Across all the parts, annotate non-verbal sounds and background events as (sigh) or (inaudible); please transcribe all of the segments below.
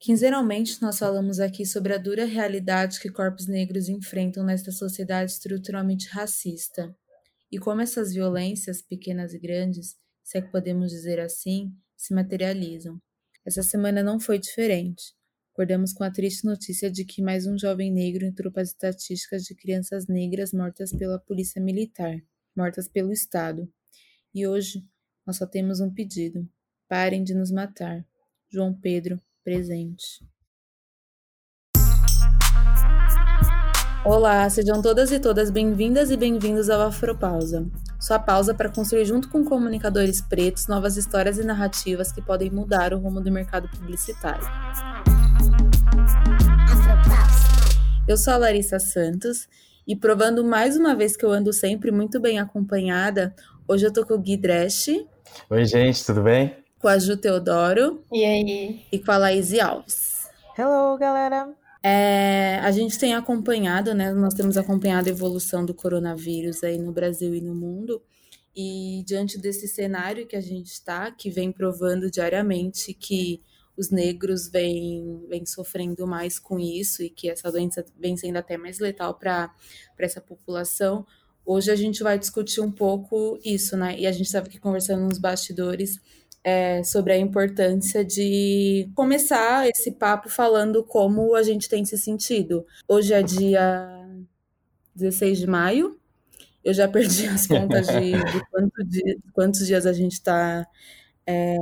Quinzenalmente, nós falamos aqui sobre a dura realidade que corpos negros enfrentam nesta sociedade estruturalmente racista e como essas violências, pequenas e grandes, se é que podemos dizer assim, se materializam. Essa semana não foi diferente. Acordamos com a triste notícia de que mais um jovem negro entrou para as estatísticas de crianças negras mortas pela polícia militar, mortas pelo Estado. E hoje nós só temos um pedido: parem de nos matar. João Pedro, presente. Olá, sejam todas e todas bem-vindas e bem-vindos ao Afropausa. Sua pausa para construir junto com comunicadores pretos novas histórias e narrativas que podem mudar o rumo do mercado publicitário. Eu sou a Larissa Santos e provando mais uma vez que eu ando sempre muito bem acompanhada, hoje eu tô com o Gui Dresch. Oi, gente, tudo bem? Com a Ju Teodoro. E aí? E com a Laís Alves. Hello, galera! É, a gente tem acompanhado, né? Nós temos acompanhado a evolução do coronavírus aí no Brasil e no mundo. E diante desse cenário que a gente está, que vem provando diariamente que os negros vêm, vêm sofrendo mais com isso e que essa doença vem sendo até mais letal para essa população, hoje a gente vai discutir um pouco isso, né? E a gente estava aqui conversando nos bastidores é, sobre a importância de começar esse papo falando como a gente tem se sentido. Hoje é dia 16 de maio, eu já (laughs) perdi as contas de, de quanto de, quantos dias a gente está é,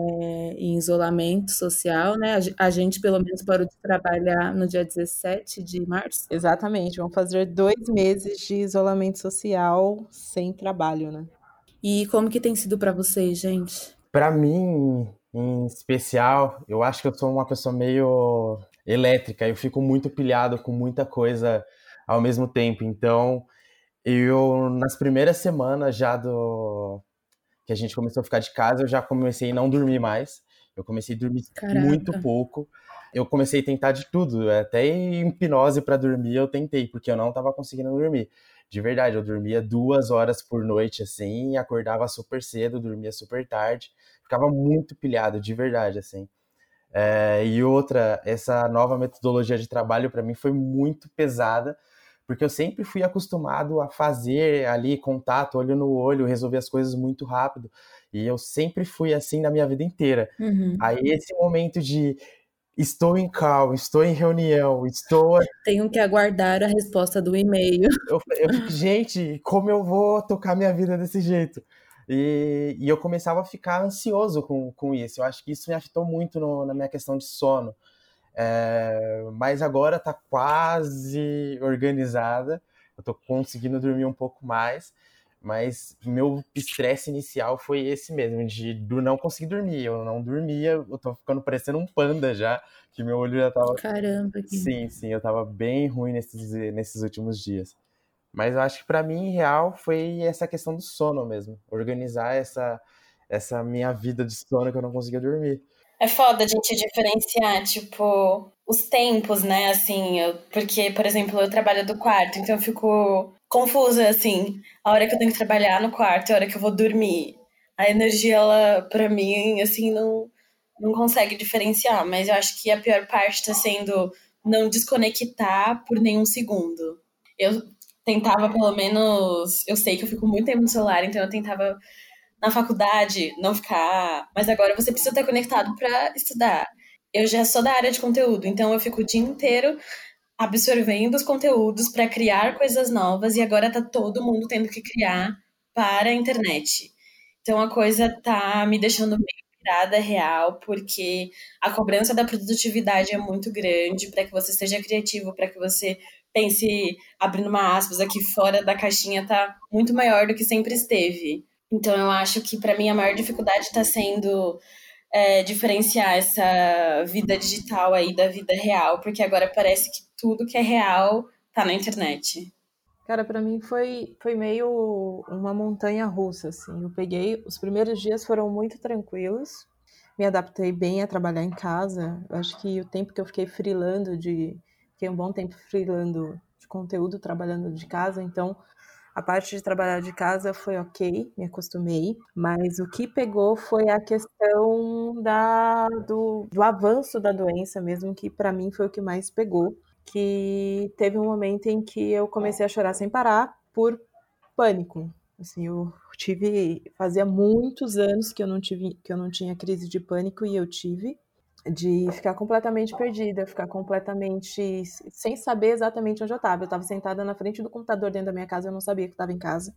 em isolamento social, né? A gente, pelo menos, parou de trabalhar no dia 17 de março. Exatamente, vão fazer dois meses de isolamento social sem trabalho, né? E como que tem sido para vocês, gente? Para mim, em especial, eu acho que eu sou uma pessoa meio elétrica, eu fico muito pilhado com muita coisa ao mesmo tempo. Então, eu nas primeiras semanas já do que a gente começou a ficar de casa, eu já comecei a não dormir mais. Eu comecei a dormir Caraca. muito pouco. Eu comecei a tentar de tudo, até em hipnose para dormir eu tentei, porque eu não estava conseguindo dormir. De verdade, eu dormia duas horas por noite assim, acordava super cedo, dormia super tarde, ficava muito pilhado, de verdade, assim. É, e outra, essa nova metodologia de trabalho para mim foi muito pesada, porque eu sempre fui acostumado a fazer ali contato, olho no olho, resolver as coisas muito rápido. E eu sempre fui assim na minha vida inteira. Uhum. Aí esse momento de Estou em call, estou em reunião, estou. (laughs) Tenho que aguardar a resposta do e-mail. Eu, eu, gente, como eu vou tocar minha vida desse jeito? E, e, eu começava a ficar ansioso com, com isso. Eu acho que isso me afetou muito no, na minha questão de sono. É, mas agora está quase organizada. Eu estou conseguindo dormir um pouco mais. Mas meu estresse inicial foi esse mesmo, de do não conseguir dormir. Eu não dormia, eu tô ficando parecendo um panda já, que meu olho já tava. Caramba, que... Sim, sim, eu tava bem ruim nesses, nesses últimos dias. Mas eu acho que para mim, real, foi essa questão do sono mesmo. Organizar essa, essa minha vida de sono que eu não conseguia dormir. É foda a gente diferenciar, tipo, os tempos, né? Assim, eu, porque, por exemplo, eu trabalho do quarto, então eu fico confusa, assim, a hora que eu tenho que trabalhar no quarto, a hora que eu vou dormir. A energia, ela, pra mim, assim, não, não consegue diferenciar, mas eu acho que a pior parte tá sendo não desconectar por nenhum segundo. Eu tentava, pelo menos, eu sei que eu fico muito tempo no celular, então eu tentava na faculdade não ficar, mas agora você precisa estar conectado para estudar. Eu já sou da área de conteúdo, então eu fico o dia inteiro absorvendo os conteúdos para criar coisas novas e agora tá todo mundo tendo que criar para a internet. Então a coisa tá me deixando meio virada real, porque a cobrança da produtividade é muito grande para que você seja criativo, para que você pense, abrindo uma aspas aqui fora da caixinha, tá muito maior do que sempre esteve. Então eu acho que para mim a maior dificuldade está sendo é, diferenciar essa vida digital aí da vida real, porque agora parece que tudo que é real tá na internet. Cara, para mim foi, foi meio uma montanha russa, assim. Eu peguei, os primeiros dias foram muito tranquilos, me adaptei bem a trabalhar em casa. Eu acho que o tempo que eu fiquei freelando de. Fiquei um bom tempo freelando de conteúdo, trabalhando de casa, então A parte de trabalhar de casa foi ok, me acostumei, mas o que pegou foi a questão da, do, do avanço da doença mesmo, que para mim foi o que mais pegou. Que teve um momento em que eu comecei a chorar sem parar por pânico. Assim, eu tive, fazia muitos anos que eu não tive, que eu não tinha crise de pânico e eu tive de ficar completamente perdida, ficar completamente sem saber exatamente onde eu estava. Eu estava sentada na frente do computador dentro da minha casa, eu não sabia que estava em casa.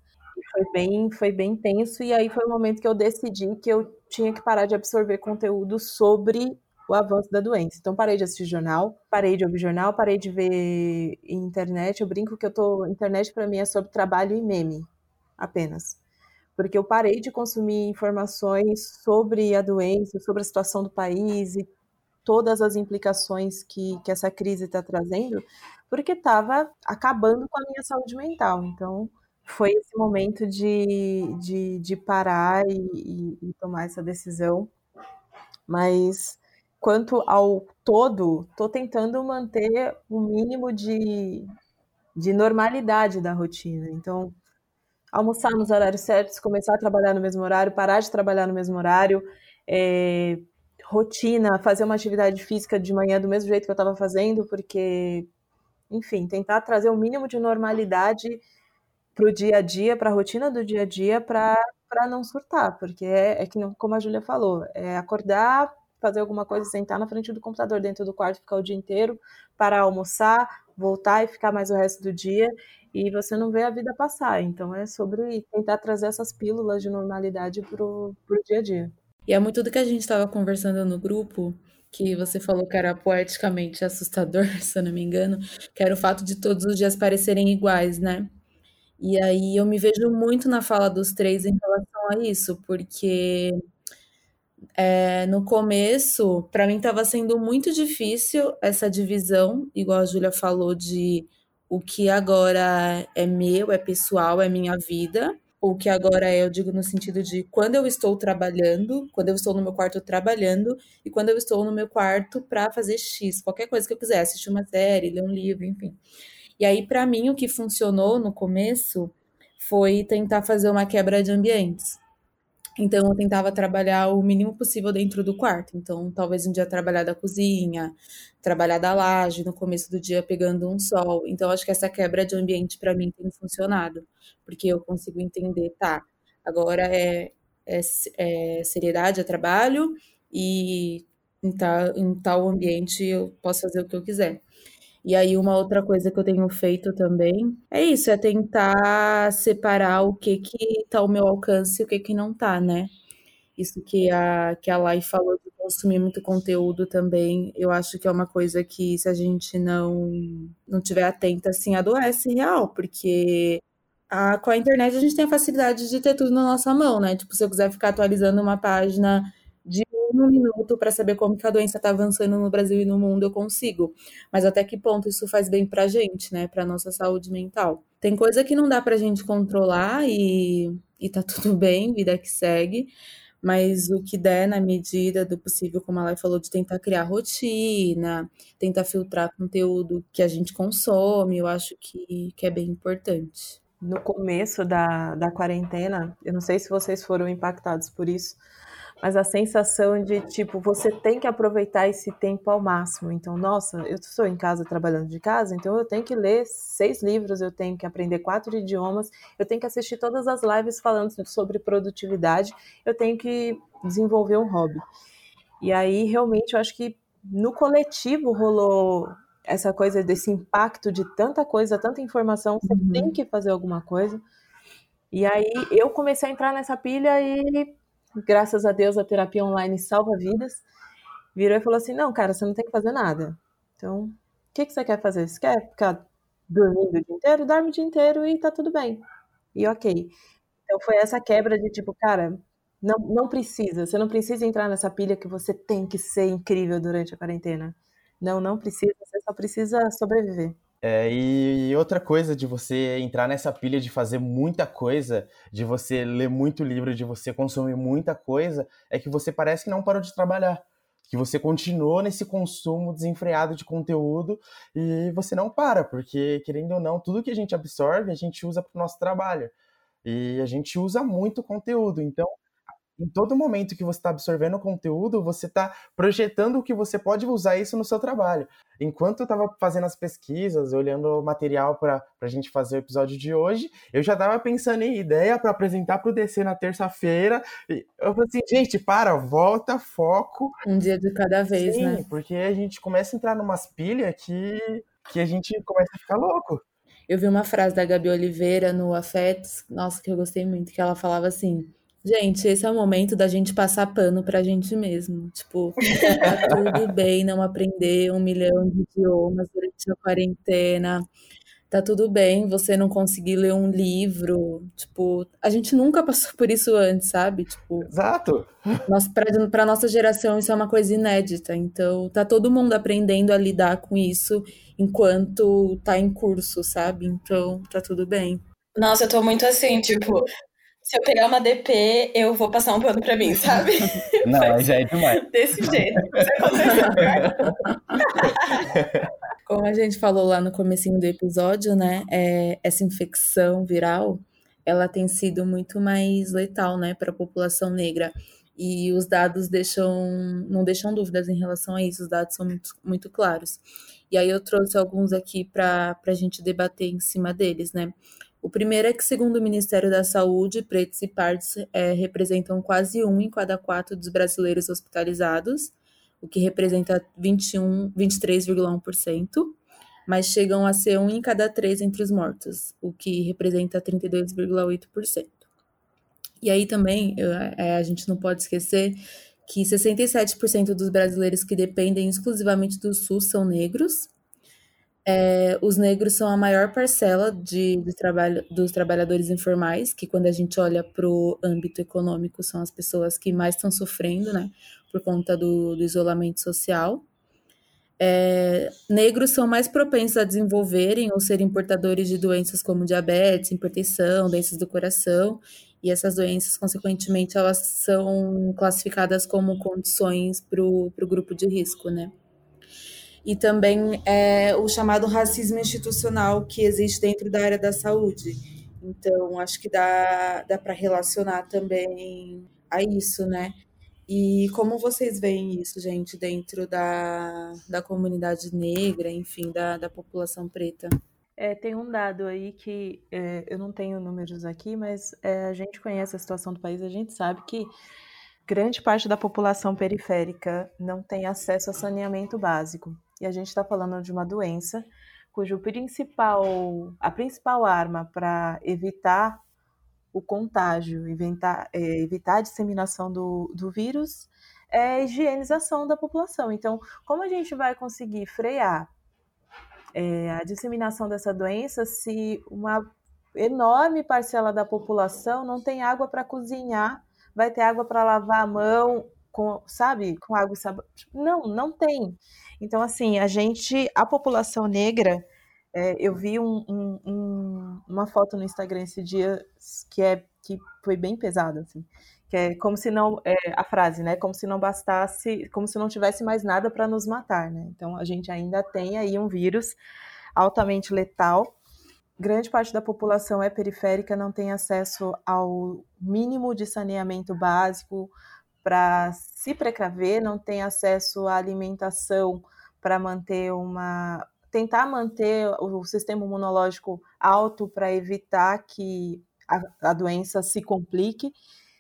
Foi bem, foi bem tenso e aí foi o momento que eu decidi que eu tinha que parar de absorver conteúdo sobre o avanço da doença. Então parei de assistir jornal, parei de ouvir jornal, parei de ver internet. Eu brinco que eu tô internet para mim é sobre trabalho e meme, apenas porque eu parei de consumir informações sobre a doença, sobre a situação do país e todas as implicações que, que essa crise está trazendo, porque estava acabando com a minha saúde mental. Então, foi esse momento de, de, de parar e, e, tomar essa decisão. Mas, quanto ao todo, estou tentando manter o um mínimo de, de normalidade da rotina. Então, almoçar nos horários certos, começar a trabalhar no mesmo horário, parar de trabalhar no mesmo horário, é, rotina, fazer uma atividade física de manhã do mesmo jeito que eu estava fazendo, porque, enfim, tentar trazer o um mínimo de normalidade para o dia a dia, para a rotina do dia a dia, para não surtar, porque é, é que, como a Júlia falou, é acordar, fazer alguma coisa, sentar na frente do computador dentro do quarto, ficar o dia inteiro, parar almoçar, voltar e ficar mais o resto do dia e você não vê a vida passar. Então é sobre tentar trazer essas pílulas de normalidade pro, pro dia a dia. E é muito do que a gente estava conversando no grupo, que você falou que era poeticamente assustador, (laughs) se eu não me engano, que era o fato de todos os dias parecerem iguais, né? E aí eu me vejo muito na fala dos três em relação a isso, porque é, no começo, para mim estava sendo muito difícil essa divisão, igual a Júlia falou, de o que agora é meu, é pessoal, é minha vida. O que agora é, eu digo no sentido de quando eu estou trabalhando, quando eu estou no meu quarto trabalhando e quando eu estou no meu quarto para fazer X, qualquer coisa que eu quiser, assistir uma série, ler um livro, enfim. E aí, para mim, o que funcionou no começo foi tentar fazer uma quebra de ambientes. Então, eu tentava trabalhar o mínimo possível dentro do quarto. Então, talvez um dia trabalhar da cozinha, trabalhar da laje, no começo do dia pegando um sol. Então, acho que essa quebra de ambiente para mim tem funcionado, porque eu consigo entender, tá, agora é, é, é seriedade, é trabalho, e em tal, em tal ambiente eu posso fazer o que eu quiser. E aí, uma outra coisa que eu tenho feito também é isso, é tentar separar o que que tá ao meu alcance e o que que não tá, né? Isso que a, que a Lai falou de consumir muito conteúdo também, eu acho que é uma coisa que se a gente não, não tiver atenta, assim, adoece real, porque a, com a internet a gente tem a facilidade de ter tudo na nossa mão, né? Tipo, se eu quiser ficar atualizando uma página de um minuto para saber como que a doença está avançando no Brasil e no mundo, eu consigo. Mas até que ponto isso faz bem para a gente, né? Para nossa saúde mental. Tem coisa que não dá para a gente controlar e, e tá (laughs) tudo bem, vida que segue. Mas o que der na medida do possível, como a Lai falou, de tentar criar rotina, tentar filtrar conteúdo que a gente consome, eu acho que, que é bem importante. No começo da, da quarentena, eu não sei se vocês foram impactados por isso, mas a sensação de tipo você tem que aproveitar esse tempo ao máximo. Então, nossa, eu estou em casa trabalhando de casa, então eu tenho que ler seis livros, eu tenho que aprender quatro idiomas, eu tenho que assistir todas as lives falando sobre produtividade, eu tenho que desenvolver um hobby. E aí, realmente, eu acho que no coletivo rolou essa coisa desse impacto de tanta coisa, tanta informação, você uhum. tem que fazer alguma coisa. E aí eu comecei a entrar nessa pilha e graças a Deus a terapia online salva vidas, virou e falou assim: não, cara, você não tem que fazer nada. Então, o que, que você quer fazer? Você quer ficar dormindo o dia inteiro? Dorme o dia inteiro e tá tudo bem. E ok. Então foi essa quebra de tipo, cara, não, não precisa, você não precisa entrar nessa pilha que você tem que ser incrível durante a quarentena. Não, não precisa, você só precisa sobreviver. É, e outra coisa de você entrar nessa pilha de fazer muita coisa, de você ler muito livro, de você consumir muita coisa, é que você parece que não parou de trabalhar. que você continuou nesse consumo desenfreado de conteúdo e você não para, porque querendo ou não, tudo que a gente absorve, a gente usa para o nosso trabalho. E a gente usa muito conteúdo. Então, em todo momento que você está absorvendo conteúdo, você está projetando que você pode usar isso no seu trabalho. Enquanto eu estava fazendo as pesquisas, olhando o material para a gente fazer o episódio de hoje, eu já estava pensando em ideia para apresentar para o DC na terça-feira. Eu falei assim, gente, para, volta, foco. Um dia de cada vez, Sim, né? porque a gente começa a entrar numas pilhas que, que a gente começa a ficar louco. Eu vi uma frase da Gabi Oliveira no Afetos, nossa, que eu gostei muito, que ela falava assim Gente, esse é o momento da gente passar pano pra gente mesmo. Tipo, tá (laughs) tudo bem não aprender um milhão de idiomas durante a quarentena. Tá tudo bem você não conseguir ler um livro. Tipo, a gente nunca (laughs) passou por isso antes, sabe? Tipo, Exato. nós, pra, pra nossa geração isso é uma coisa inédita. Então, tá todo mundo aprendendo a lidar com isso enquanto tá em curso, sabe? Então, tá tudo bem. Nossa, eu tô muito assim, tipo, se eu pegar uma DP, eu vou passar um pano pra mim, sabe? (laughs) Não, aí já é demais. (laughs) Desse jeito. (laughs) Como a gente falou lá no comecinho do episódio, né? É, essa infecção viral, ela tem sido muito mais letal, né, para a população negra. E os dados deixam, não deixam dúvidas em relação a isso, os dados são muito, muito claros. E aí eu trouxe alguns aqui para a gente debater em cima deles, né? O primeiro é que, segundo o Ministério da Saúde, pretos e pardos é, representam quase um em cada quatro dos brasileiros hospitalizados, o que representa 21, 23,1%, mas chegam a ser um em cada três entre os mortos, o que representa 32,8%. E aí também é, a gente não pode esquecer que 67% dos brasileiros que dependem exclusivamente do SUS são negros. É, os negros são a maior parcela de, de trabalho, dos trabalhadores informais, que quando a gente olha para o âmbito econômico são as pessoas que mais estão sofrendo, né, por conta do, do isolamento social. É, negros são mais propensos a desenvolverem ou serem portadores de doenças como diabetes, hipertensão, doenças do coração, e essas doenças, consequentemente, elas são classificadas como condições para o grupo de risco, né? E também é, o chamado racismo institucional que existe dentro da área da saúde. Então, acho que dá, dá para relacionar também a isso, né? E como vocês veem isso, gente, dentro da, da comunidade negra, enfim, da, da população preta? É, tem um dado aí que é, eu não tenho números aqui, mas é, a gente conhece a situação do país, a gente sabe que grande parte da população periférica não tem acesso a saneamento básico. E a gente está falando de uma doença cujo principal, a principal arma para evitar o contágio, evitar, é, evitar a disseminação do, do vírus é a higienização da população. Então, como a gente vai conseguir frear é, a disseminação dessa doença se uma enorme parcela da população não tem água para cozinhar, vai ter água para lavar a mão, com, sabe, com água e sabão? Não, não tem. Então, assim, a gente, a população negra, é, eu vi um, um, um, uma foto no Instagram esse dia que é que foi bem pesada, assim, que é como se não é, a frase, né? Como se não bastasse, como se não tivesse mais nada para nos matar, né? Então a gente ainda tem aí um vírus altamente letal. Grande parte da população é periférica, não tem acesso ao mínimo de saneamento básico para se precaver, não tem acesso à alimentação para manter uma tentar manter o sistema imunológico alto para evitar que a, a, doença se complique.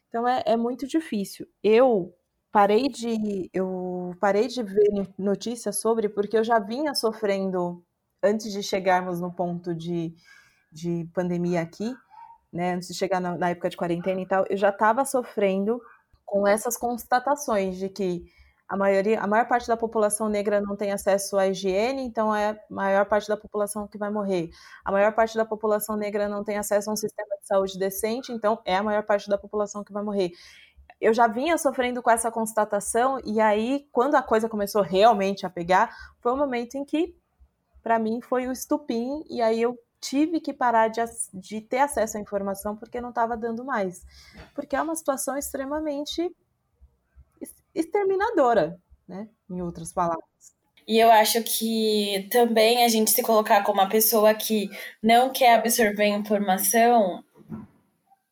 Então é, é muito difícil. Eu parei de eu parei de ver notícias sobre porque eu já vinha sofrendo antes de chegarmos no ponto de, de pandemia aqui, né, antes de chegar na, na época de quarentena e tal, eu já estava sofrendo com essas constatações de que a maioria, a maior parte da população negra não tem acesso à higiene, então é a maior parte da população que vai morrer. A maior parte da população negra não tem acesso a um sistema de saúde decente, então é a maior parte da população que vai morrer. Eu já vinha sofrendo com essa constatação e aí quando a coisa começou realmente a pegar, foi o momento em que para mim foi o estupim e aí eu tive que parar de, de ter acesso à informação porque não estava dando mais. Porque é uma situação extremamente exterminadora. né? Em outras palavras. E eu acho que também a gente se colocar como uma pessoa que não quer absorver informação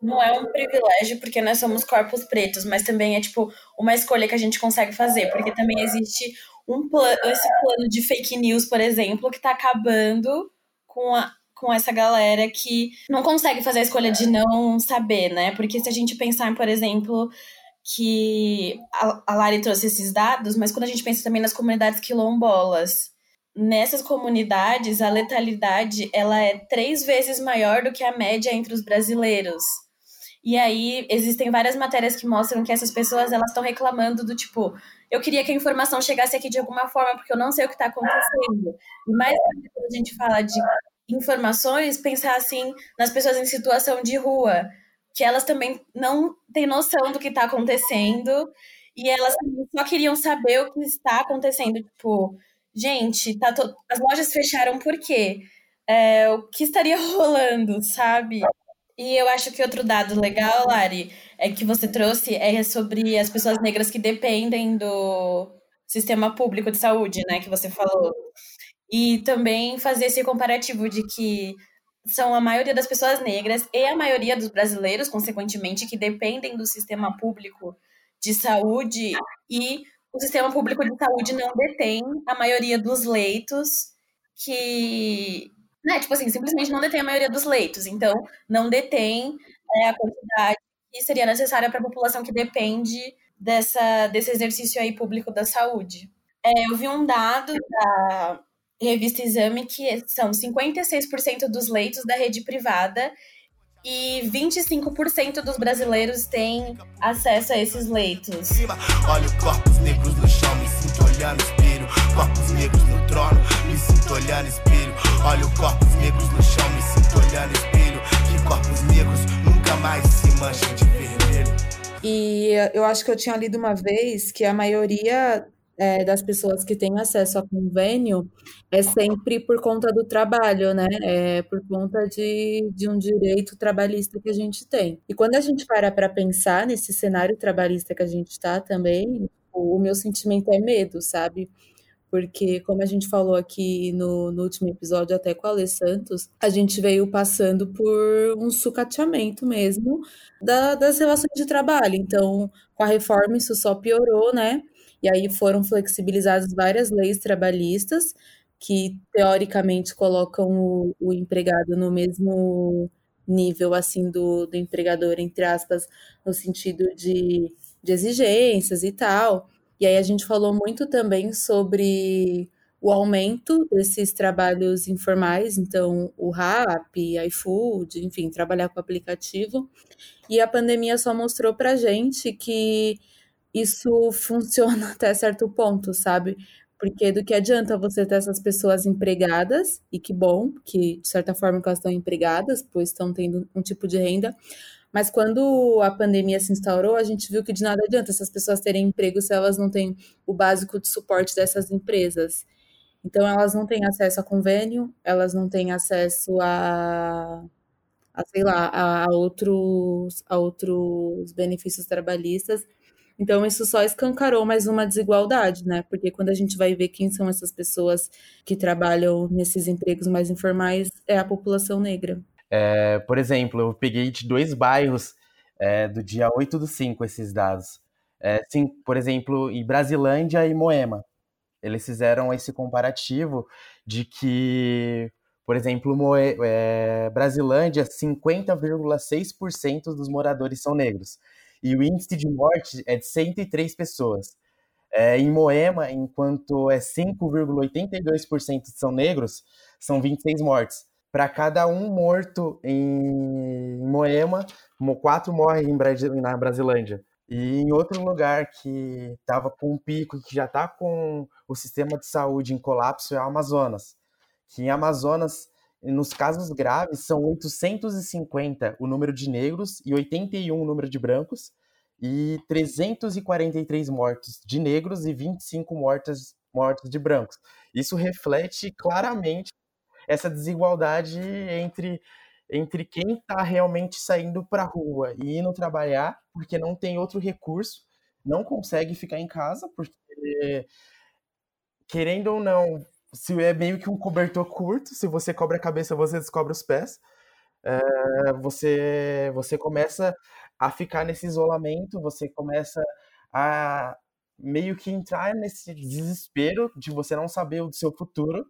não é um privilégio porque nós somos corpos pretos, mas também é tipo uma escolha que a gente consegue fazer, porque também existe um esse plano de fake news, por exemplo, que está acabando com a, com essa galera que não consegue fazer a escolha de não saber, né? Porque se a gente pensar, por exemplo, que a, a Lari trouxe esses dados, mas quando a gente pensa também nas comunidades quilombolas, nessas comunidades a letalidade ela é três vezes maior do que a média entre os brasileiros. E aí existem várias matérias que mostram que essas pessoas elas estão reclamando do tipo, eu queria que a informação chegasse aqui de alguma forma porque eu não sei o que está acontecendo. E mais quando a gente fala de informações, pensar assim nas pessoas em situação de rua, que elas também não têm noção do que está acontecendo e elas só queriam saber o que está acontecendo. Tipo, gente, tá to... as lojas fecharam por quê? É, o que estaria (laughs) rolando, sabe? E eu acho que outro dado legal, Lari, é que você trouxe é sobre as pessoas negras que dependem do sistema público de saúde, né, que você falou. E também fazer esse comparativo de que são a maioria das pessoas negras e a maioria dos brasileiros, consequentemente, que dependem do sistema público de saúde e o sistema público de saúde não detém a maioria dos leitos que né? Tipo assim, simplesmente não detém a maioria dos leitos. Então, não detém é, a quantidade que seria necessária para a população que depende dessa, desse exercício aí público da saúde. É, eu vi um dado da revista Exame que são 56% dos leitos da rede privada e 25% dos brasileiros têm acesso a esses leitos. Olha corpos negros no chão, me sinto olhando espelho. Corpos negros no trono, me sinto olhando espelho. Olha corpos negros no chão, me sinto olhando espelho. Que corpos negros nunca mais se manchem de vermelho. E eu acho que eu tinha lido uma vez que a maioria é, das pessoas que têm acesso a convênio é sempre por conta do trabalho, né? É por conta de, de um direito trabalhista que a gente tem. E quando a gente para para pensar nesse cenário trabalhista que a gente está também, o meu sentimento é medo, sabe? Porque, como a gente falou aqui no, no último episódio, até com a Alê Santos, a gente veio passando por um sucateamento mesmo da, das relações de trabalho. Então, com a reforma, isso só piorou, né? E aí foram flexibilizadas várias leis trabalhistas que teoricamente colocam o, o empregado no mesmo nível assim do, do empregador, entre aspas, no sentido de, de exigências e tal. E aí a gente falou muito também sobre o aumento desses trabalhos informais, então o RAP, iFood, enfim, trabalhar com aplicativo. E a pandemia só mostrou para gente que isso funciona (laughs) até certo ponto, sabe? Porque do que adianta você ter essas pessoas empregadas, e que bom, que de certa forma elas estão empregadas, pois estão tendo um tipo de renda, mas quando a pandemia se instaurou, a gente viu que de nada adianta essas pessoas terem emprego se elas não têm o básico de suporte dessas empresas. Então, elas não têm acesso a convênio, elas não têm acesso a, a sei lá, a, a outros, a outros benefícios trabalhistas. Então, isso só escancarou mais uma desigualdade, né? Porque quando a gente vai ver quem são essas pessoas que trabalham nesses empregos mais informais, é a população negra. É, por exemplo, eu peguei de dois bairros é, do dia 8 do 5 esses dados. É, sim, por exemplo, em Brasilândia e Moema. Eles fizeram esse comparativo de que, por exemplo, Moe, é, Brasilândia, 50,6% dos moradores são negros e o índice de morte é de 103 pessoas. É, em Moema, enquanto é 5,82% são negros, são 26 mortes. Para cada um morto em Moema, quatro morrem em na Brasilândia. E em outro lugar que estava com um pico, que já está com o sistema de saúde em colapso, é o Amazonas. Que em Amazonas nos casos graves, são 850 o número de negros e 81 o número de brancos, e 343 mortos de negros e 25 mortes, mortos de brancos. Isso reflete claramente essa desigualdade entre, entre quem está realmente saindo para a rua e indo trabalhar, porque não tem outro recurso, não consegue ficar em casa, porque querendo ou não, se é meio que um cobertor curto, se você cobre a cabeça, você descobre os pés. É, você, você começa a ficar nesse isolamento, você começa a meio que entrar nesse desespero de você não saber o seu futuro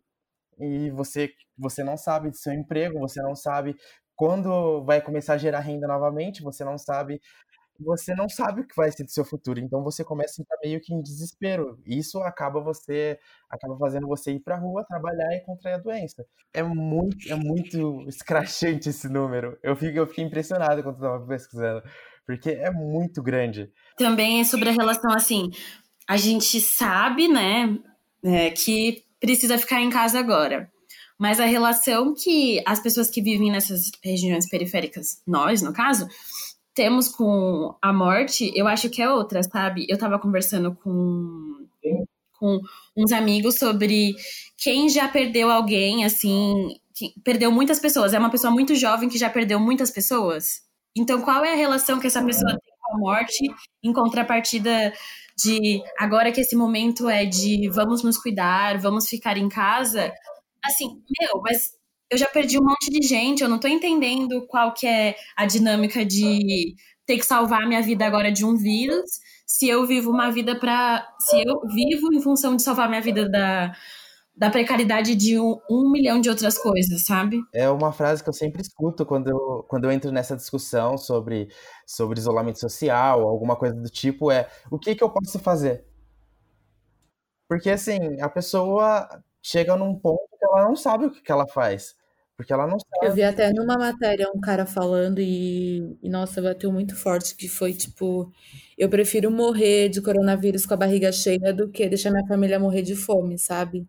e você, você não sabe do seu emprego, você não sabe quando vai começar a gerar renda novamente, você não sabe você não sabe o que vai ser do seu futuro, então você começa a entrar meio que em desespero. Isso acaba você acaba fazendo você ir para a rua trabalhar e contrair a doença. É muito é muito escrachante esse número. Eu fico eu fiquei impressionado quando estava pesquisando, porque é muito grande. Também é sobre a relação assim, a gente sabe, né, é, que precisa ficar em casa agora. Mas a relação que as pessoas que vivem nessas regiões periféricas, nós, no caso, temos com a morte, eu acho que é outra, sabe? Eu tava conversando com, com uns amigos sobre quem já perdeu alguém, assim, perdeu muitas pessoas. É uma pessoa muito jovem que já perdeu muitas pessoas. Então, qual é a relação que essa pessoa tem com a morte em contrapartida de agora que esse momento é de vamos nos cuidar, vamos ficar em casa? Assim, meu, mas eu já perdi um monte de gente, eu não tô entendendo qual que é a dinâmica de ter que salvar minha vida agora de um vírus, se eu vivo uma vida para se eu vivo em função de salvar minha vida da, da precariedade de um, um, milhão de outras coisas, sabe? É uma frase que eu sempre escuto quando eu, quando eu entro nessa discussão sobre, sobre isolamento social, alguma coisa do tipo, é o que, que eu posso fazer? Porque, assim, a pessoa chega num ponto que ela não sabe o que, que ela faz. Porque ela não sabe. Eu vi até numa matéria um cara falando e, e, nossa, bateu muito forte, que foi tipo, eu prefiro morrer de coronavírus com a barriga cheia do que deixar minha família morrer de fome, sabe?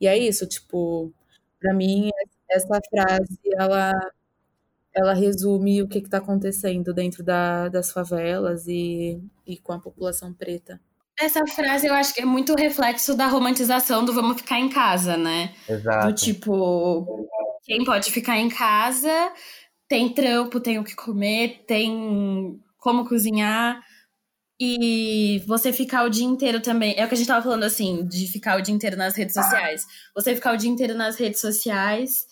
E é isso, tipo, para mim essa frase ela ela resume o que está acontecendo dentro da, das favelas e, e com a população preta. Essa frase eu acho que é muito reflexo da romantização do vamos ficar em casa, né? Exato. Do tipo, quem pode ficar em casa tem trampo, tem o que comer, tem como cozinhar. E você ficar o dia inteiro também. É o que a gente tava falando assim, de ficar o dia inteiro nas redes sociais. Você ficar o dia inteiro nas redes sociais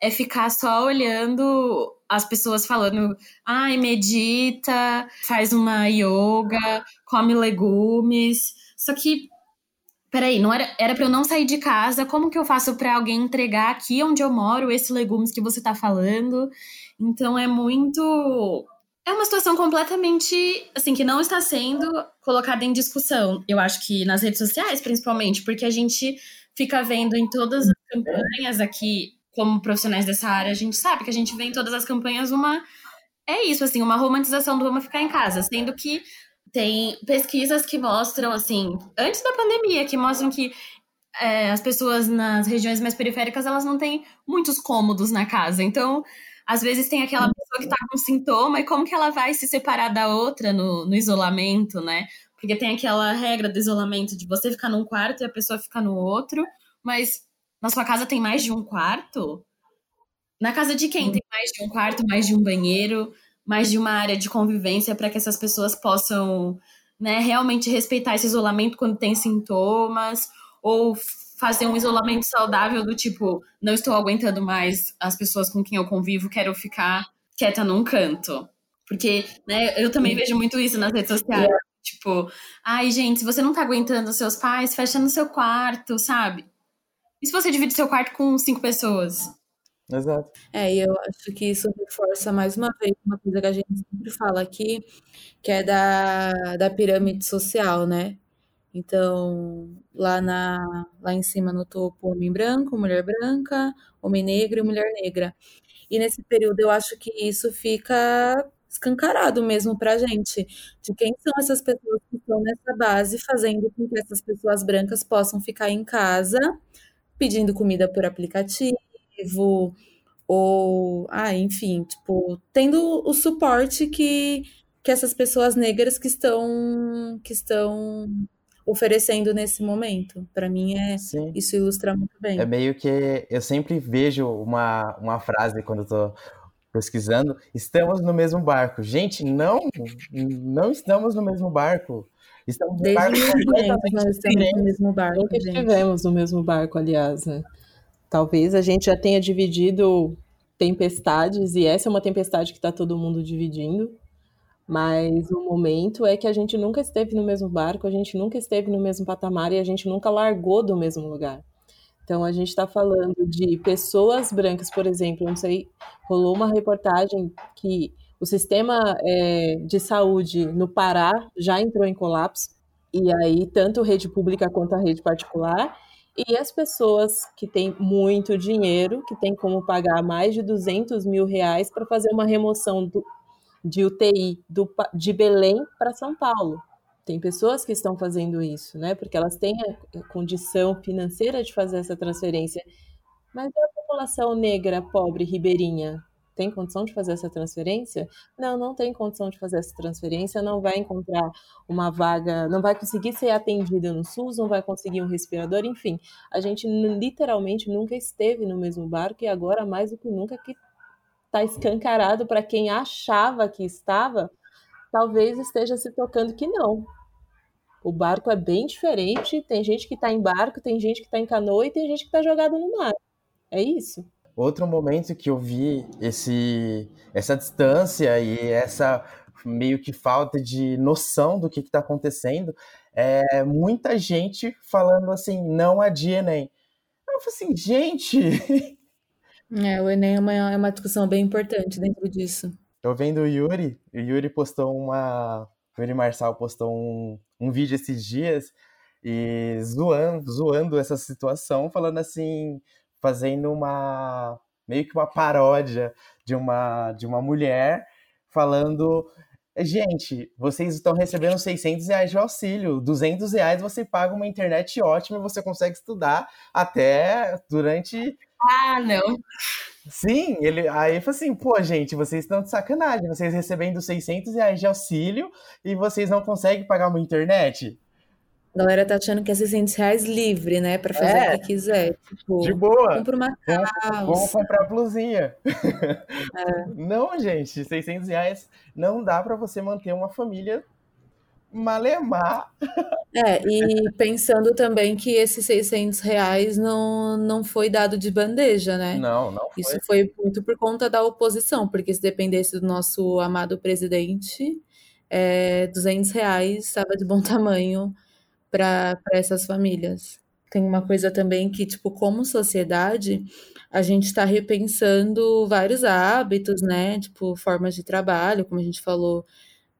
é ficar só olhando as pessoas falando, ai, medita, faz uma yoga, come legumes. Só que Peraí, não era, era para eu não sair de casa. Como que eu faço para alguém entregar aqui onde eu moro esses legumes que você tá falando? Então é muito. É uma situação completamente, assim, que não está sendo colocada em discussão. Eu acho que nas redes sociais, principalmente, porque a gente fica vendo em todas as campanhas aqui, como profissionais dessa área, a gente sabe que a gente vê em todas as campanhas uma. É isso, assim, uma romantização do vamos ficar em casa, sendo que tem pesquisas que mostram, assim, antes da pandemia, que mostram que é, as pessoas nas regiões mais periféricas, elas não têm muitos cômodos na casa. Então, às vezes tem aquela pessoa que está com sintoma e como que ela vai se separar da outra no, no isolamento, né? Porque tem aquela regra do isolamento de você ficar num quarto e a pessoa ficar no outro, mas na sua casa tem mais de um quarto? Na casa de quem tem mais de um quarto, mais de um banheiro? mais de uma área de convivência para que essas pessoas possam né, realmente respeitar esse isolamento quando tem sintomas, ou fazer um isolamento saudável do tipo, não estou aguentando mais as pessoas com quem eu convivo, quero ficar quieta num canto. Porque, né, eu também vejo muito isso nas redes sociais. Tipo, ai, gente, se você não tá aguentando seus pais, fecha no seu quarto, sabe? E se você divide seu quarto com cinco pessoas? Exato. É, e eu acho que isso reforça mais uma vez uma coisa que a gente sempre fala aqui, que é da, da pirâmide social, né? Então, lá, na, lá em cima no topo, homem branco, mulher branca, homem negro e mulher negra. E nesse período eu acho que isso fica escancarado mesmo pra gente, de quem são essas pessoas que estão nessa base, fazendo com que essas pessoas brancas possam ficar em casa, pedindo comida por aplicativo, ou, ah, enfim, tipo, tendo o suporte que, que essas pessoas negras que estão que estão oferecendo nesse momento. Para mim é Sim. isso ilustra muito bem. É meio que eu sempre vejo uma, uma frase quando tô pesquisando, estamos no mesmo barco. Gente, não, não estamos no mesmo barco. Estamos Desde barco nós estamos no mesmo barco, Nunca gente. estivemos no mesmo barco, aliás, né? Talvez a gente já tenha dividido tempestades, e essa é uma tempestade que está todo mundo dividindo, mas o momento é que a gente nunca esteve no mesmo barco, a gente nunca esteve no mesmo patamar e a gente nunca largou do mesmo lugar. Então a gente está falando de pessoas brancas, por exemplo, não sei, rolou uma reportagem que o sistema é, de saúde no Pará já entrou em colapso, e aí tanto rede pública quanto a rede particular, e as pessoas que têm muito dinheiro, que têm como pagar mais de 200 mil reais para fazer uma remoção do, de UTI do, de Belém para São Paulo. Tem pessoas que estão fazendo isso, né? Porque elas têm a condição financeira de fazer essa transferência. Mas a população negra, pobre, ribeirinha, tem condição de fazer essa transferência? Não, não tem condição de fazer essa transferência, não vai encontrar uma vaga, não vai conseguir ser atendida no SUS, não vai conseguir um respirador, enfim. A gente literalmente nunca esteve no mesmo barco e agora, mais do que nunca, que está escancarado para quem achava que estava, talvez esteja se tocando que não. O barco é bem diferente, tem gente que está em barco, tem gente que está em canoa e tem gente que está jogado no mar. É isso. Outro momento que eu vi esse, essa distância e essa meio que falta de noção do que está acontecendo é muita gente falando assim, não adia Enem. Eu falei assim, gente. (laughs) É, o Enem é uma, é uma discussão bem importante dentro disso. Tô vendo o Yuri, o Yuri postou uma. O Yuri Marçal postou um, um vídeo esses dias e zoando, zoando essa situação, falando assim: fazendo uma meio que uma paródia de uma de uma mulher falando gente, vocês estão recebendo 600 reais de auxílio, 200 reais você paga uma internet ótima e você consegue estudar até durante ah, não. Sim, ele aí falou assim, pô, gente, vocês estão de sacanagem, vocês recebendo 600 reais de auxílio e vocês não conseguem pagar uma internet? A galera tá achando que é 600 reais livre, né? Pra fazer é, o que quiser. Tipo, de boa. Compra uma calça. Vamos comprar blusinha. É. (laughs) Não, gente, 600 reais não dá para você manter uma família malemar. É, e pensando também que esses 600 reais não, não foi dado de bandeja, né? Não, não foi. Isso foi muito por conta da oposição, porque se dependesse do nosso amado presidente, é, 200 reais estava de bom (laughs) tamanho para essas famílias. Tem uma coisa também que, tipo, como sociedade, a gente está repensando vários hábitos, né? Tipo, formas de trabalho, como a gente falou,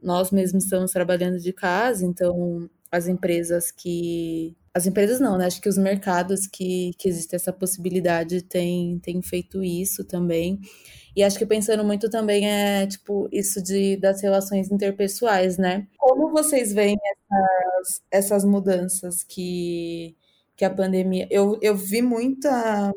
nós mesmos estamos trabalhando de casa, então as empresas que. As empresas não, né? Acho que os mercados que, que existe essa possibilidade têm, têm feito isso também. E acho que pensando muito também é, tipo, isso de, das relações interpessoais, né? Como vocês veem essas, essas mudanças que, que a pandemia. Eu, eu vi muita.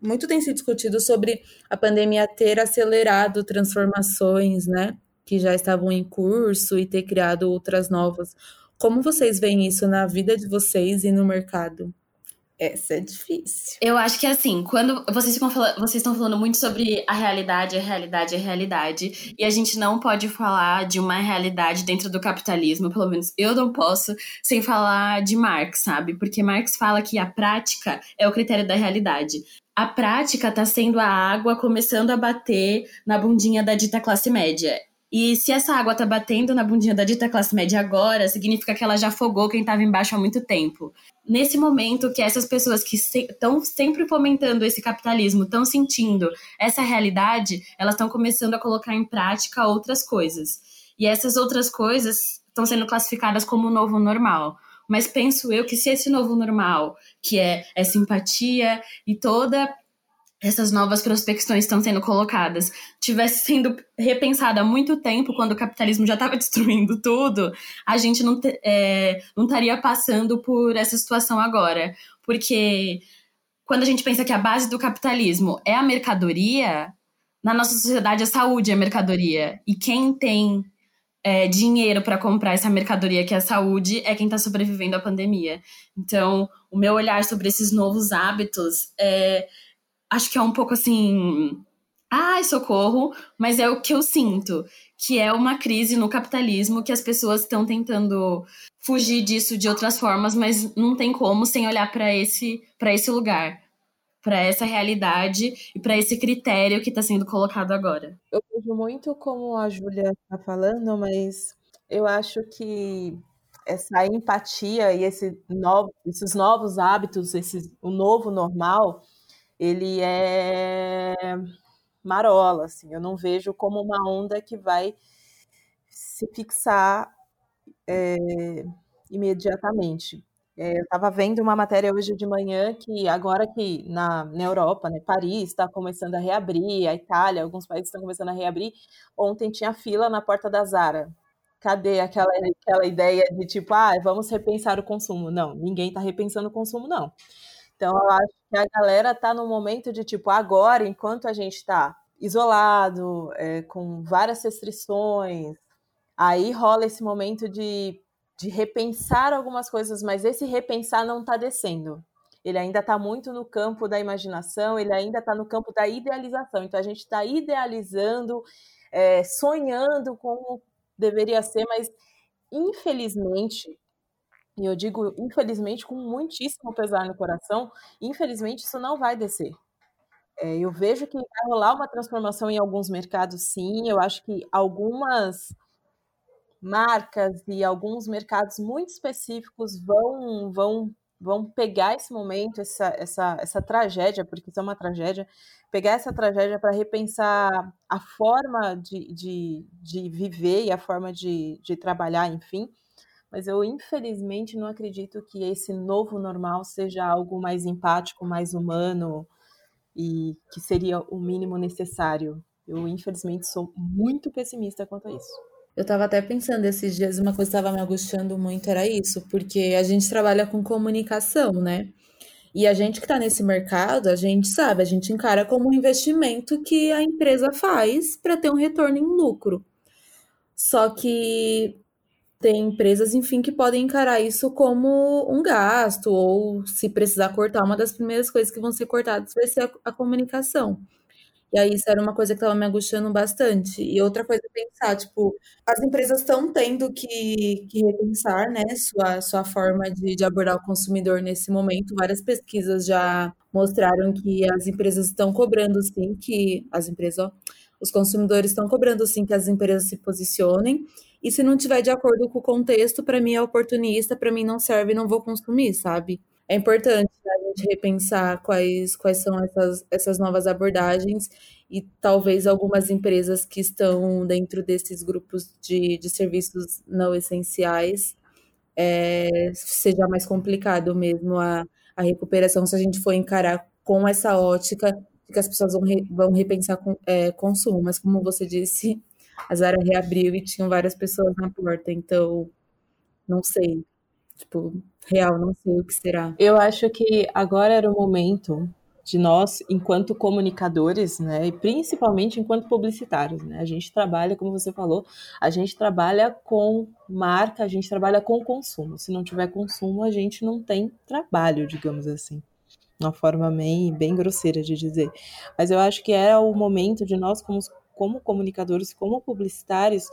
Muito tem sido discutido sobre a pandemia ter acelerado transformações, né? Que já estavam em curso e ter criado outras novas. Como vocês veem isso na vida de vocês e no mercado? Essa é difícil. Eu acho que assim, quando vocês ficam falando, vocês estão falando muito sobre a realidade, a realidade, a realidade, e a gente não pode falar de uma realidade dentro do capitalismo, pelo menos eu não posso, sem falar de Marx, sabe? Porque Marx fala que a prática é o critério da realidade. A prática está sendo a água começando a bater na bundinha da dita classe média. E se essa água tá batendo na bundinha da dita classe média agora, significa que ela já afogou quem estava embaixo há muito tempo nesse momento que essas pessoas que estão se, sempre fomentando esse capitalismo estão sentindo essa realidade, elas estão começando a colocar em prática outras coisas. E essas outras coisas estão sendo classificadas como o novo normal. Mas penso eu que se esse novo normal, que é essa empatia e toda essas novas prospecções estão sendo colocadas tivesse sendo repensada há muito tempo, quando o capitalismo já estava (laughs) destruindo tudo, a gente não, é, não estaria passando por essa situação agora. Porque quando a gente pensa que a base do capitalismo é a mercadoria, na nossa sociedade a saúde é mercadoria. E quem tem é, dinheiro para comprar essa mercadoria que é a saúde é quem está sobrevivendo à pandemia. Então, o meu olhar sobre esses novos hábitos é acho que é um pouco assim ai, socorro, mas é o que eu sinto, que é uma crise no capitalismo que as pessoas estão tentando fugir disso de outras formas, mas não tem como sem olhar para esse para esse lugar, para essa realidade e para esse critério que está sendo colocado agora. Eu vejo muito como a Júlia está falando, mas eu acho que essa empatia e esse esses novos hábitos, esse, o novo normal, ele é marola, assim. Eu não vejo como uma onda que vai se fixar é, imediatamente. É, eu estava vendo uma matéria hoje de manhã que agora que na, na Europa, né, Paris está começando a reabrir, a Itália, alguns países estão começando a reabrir. Ontem tinha fila na porta da Zara. Cadê aquela, aquela ideia de tipo, ah, vamos repensar o consumo? Não, ninguém está repensando o consumo, não. Então, eu acho que a galera está no momento de tipo, agora, enquanto a gente está isolado, é, com várias restrições, aí rola esse momento de, de repensar algumas coisas, mas esse repensar não está descendo. Ele ainda está muito no campo da imaginação, ele ainda está no campo da idealização. Então, a gente está idealizando, é, sonhando como deveria ser, mas infelizmente e eu digo, infelizmente, com muitíssimo pesar no coração, infelizmente isso não vai descer. É, eu vejo que vai rolar uma transformação em alguns mercados, sim. Eu acho que algumas marcas e alguns mercados muito específicos vão, vão, vão pegar esse momento, essa, essa, essa tragédia, porque isso é uma tragédia, pegar essa tragédia para repensar a forma de, de, de viver e a forma de, de trabalhar, enfim mas eu infelizmente não acredito que esse novo normal seja algo mais empático, mais humano e que seria o mínimo necessário. Eu infelizmente sou muito pessimista quanto a isso. Eu estava até pensando esses dias, uma coisa que estava me angustiando muito era isso, porque a gente trabalha com comunicação, né? E a gente que está nesse mercado, a gente sabe, a gente encara como um investimento que a empresa faz para ter um retorno em lucro. Só que tem empresas, enfim, que podem encarar isso como um gasto, ou se precisar cortar, uma das primeiras coisas que vão ser cortadas vai ser a, a comunicação. E aí, isso era uma coisa que estava me angustiando bastante. E outra coisa é pensar, tipo, as empresas estão tendo que, que repensar, né, sua, sua forma de, de abordar o consumidor nesse momento. Várias pesquisas já mostraram que as empresas estão cobrando, sim, que as empresas, ó, os consumidores estão cobrando, sim, que as empresas se posicionem e se não tiver de acordo com o contexto, para mim é oportunista, para mim não serve, não vou consumir, sabe? É importante né, a gente repensar quais, quais são essas, essas novas abordagens e talvez algumas empresas que estão dentro desses grupos de, de serviços não essenciais é, seja mais complicado mesmo a, a recuperação se a gente for encarar com essa ótica que as pessoas vão, re, vão repensar com, é, consumo. Mas como você disse, a Zara reabriu e tinham várias pessoas na porta, então não sei. Tipo, real, não sei o que será. Eu acho que agora era o momento de nós, enquanto comunicadores, né, e principalmente enquanto publicitários, né, a gente trabalha, como você falou, a gente trabalha com marca, a gente trabalha com consumo. Se não tiver consumo, a gente não tem trabalho, digamos assim. Uma forma bem, bem grosseira de dizer. Mas eu acho que era o momento de nós, como como comunicadores, como publicitários,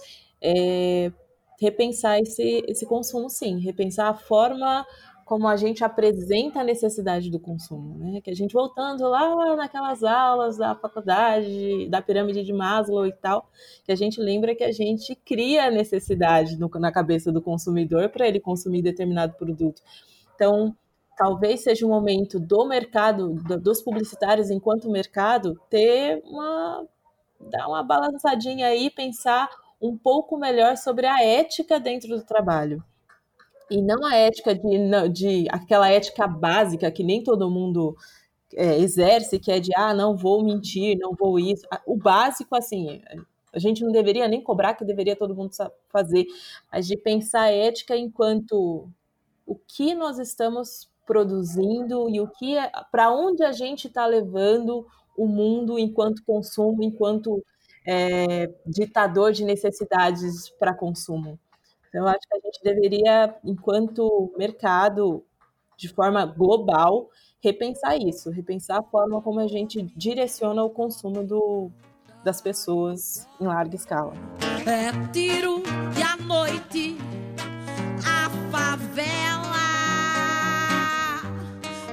é, repensar esse, esse consumo, sim, repensar a forma como a gente apresenta a necessidade do consumo, né? Que a gente voltando lá naquelas aulas da faculdade, da pirâmide de Maslow e tal, que a gente lembra que a gente cria a necessidade no, na cabeça do consumidor para ele consumir determinado produto. Então, talvez seja um momento do mercado, dos publicitários enquanto mercado, ter uma dar uma balançadinha aí, pensar um pouco melhor sobre a ética dentro do trabalho. E não a ética de, de aquela ética básica que nem todo mundo é, exerce, que é de ah, não vou mentir, não vou isso. O básico, assim, a gente não deveria nem cobrar que deveria todo mundo fazer, mas de pensar a ética enquanto o que nós estamos produzindo e o que é, para onde a gente está levando o mundo enquanto consumo, enquanto é, ditador de necessidades para consumo. Então, acho que a gente deveria, enquanto mercado, de forma global, repensar isso, repensar a forma como a gente direciona o consumo do, das pessoas em larga escala. É tiro e a noite, a favela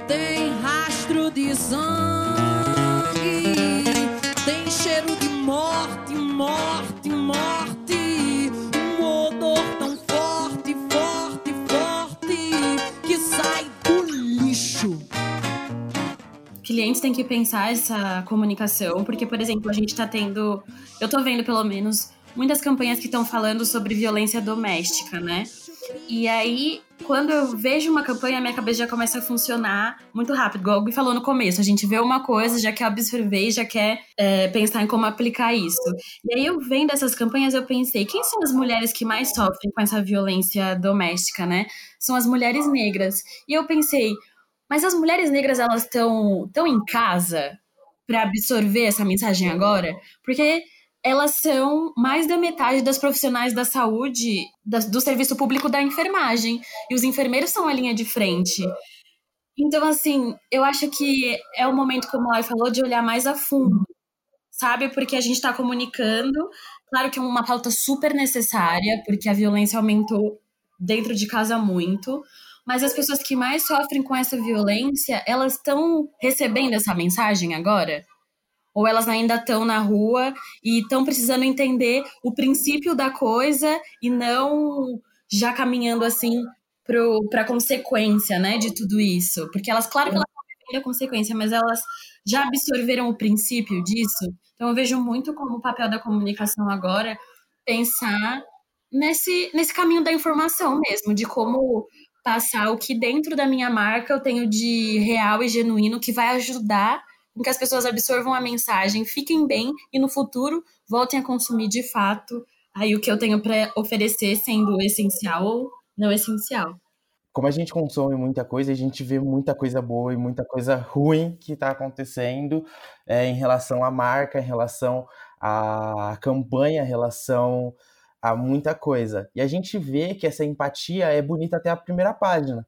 tem rastro de sangue, clientes têm que pensar essa comunicação, porque, por exemplo, a gente tá tendo. Eu tô vendo, pelo menos, muitas campanhas que estão falando sobre violência doméstica, né? E aí, quando eu vejo uma campanha, minha cabeça já começa a funcionar muito rápido. Igual o falou no começo, a gente vê uma coisa, já quer absorver já quer é, pensar em como aplicar isso. E aí, eu vendo essas campanhas, eu pensei, quem são as mulheres que mais sofrem com essa violência doméstica, né? São as mulheres negras. E eu pensei, mas as mulheres negras, elas estão tão em casa para absorver essa mensagem agora? Porque elas são mais da metade das profissionais da saúde, da, do serviço público da enfermagem. E os enfermeiros são a linha de frente. Então, assim, eu acho que é o momento, como a Lai falou, de olhar mais a fundo, sabe? Porque a gente está comunicando. Claro que é uma pauta super necessária, porque a violência aumentou dentro de casa muito. Mas as pessoas que mais sofrem com essa violência, elas estão recebendo essa mensagem agora? ou elas ainda estão na rua e estão precisando entender o princípio da coisa e não já caminhando assim para a consequência, né, de tudo isso. Porque elas, claro que elas a consequência, mas elas já absorveram o princípio disso. Então eu vejo muito como o papel da comunicação agora pensar nesse, nesse caminho da informação mesmo, de como passar o que dentro da minha marca eu tenho de real e genuíno que vai ajudar com que as pessoas absorvam a mensagem, fiquem bem e no futuro voltem a consumir de fato aí o que eu tenho para oferecer, sendo essencial ou não essencial. Como a gente consome muita coisa, a gente vê muita coisa boa e muita coisa ruim que está acontecendo é, em relação à marca, em relação à campanha, em relação a muita coisa. E a gente vê que essa empatia é bonita até a primeira página.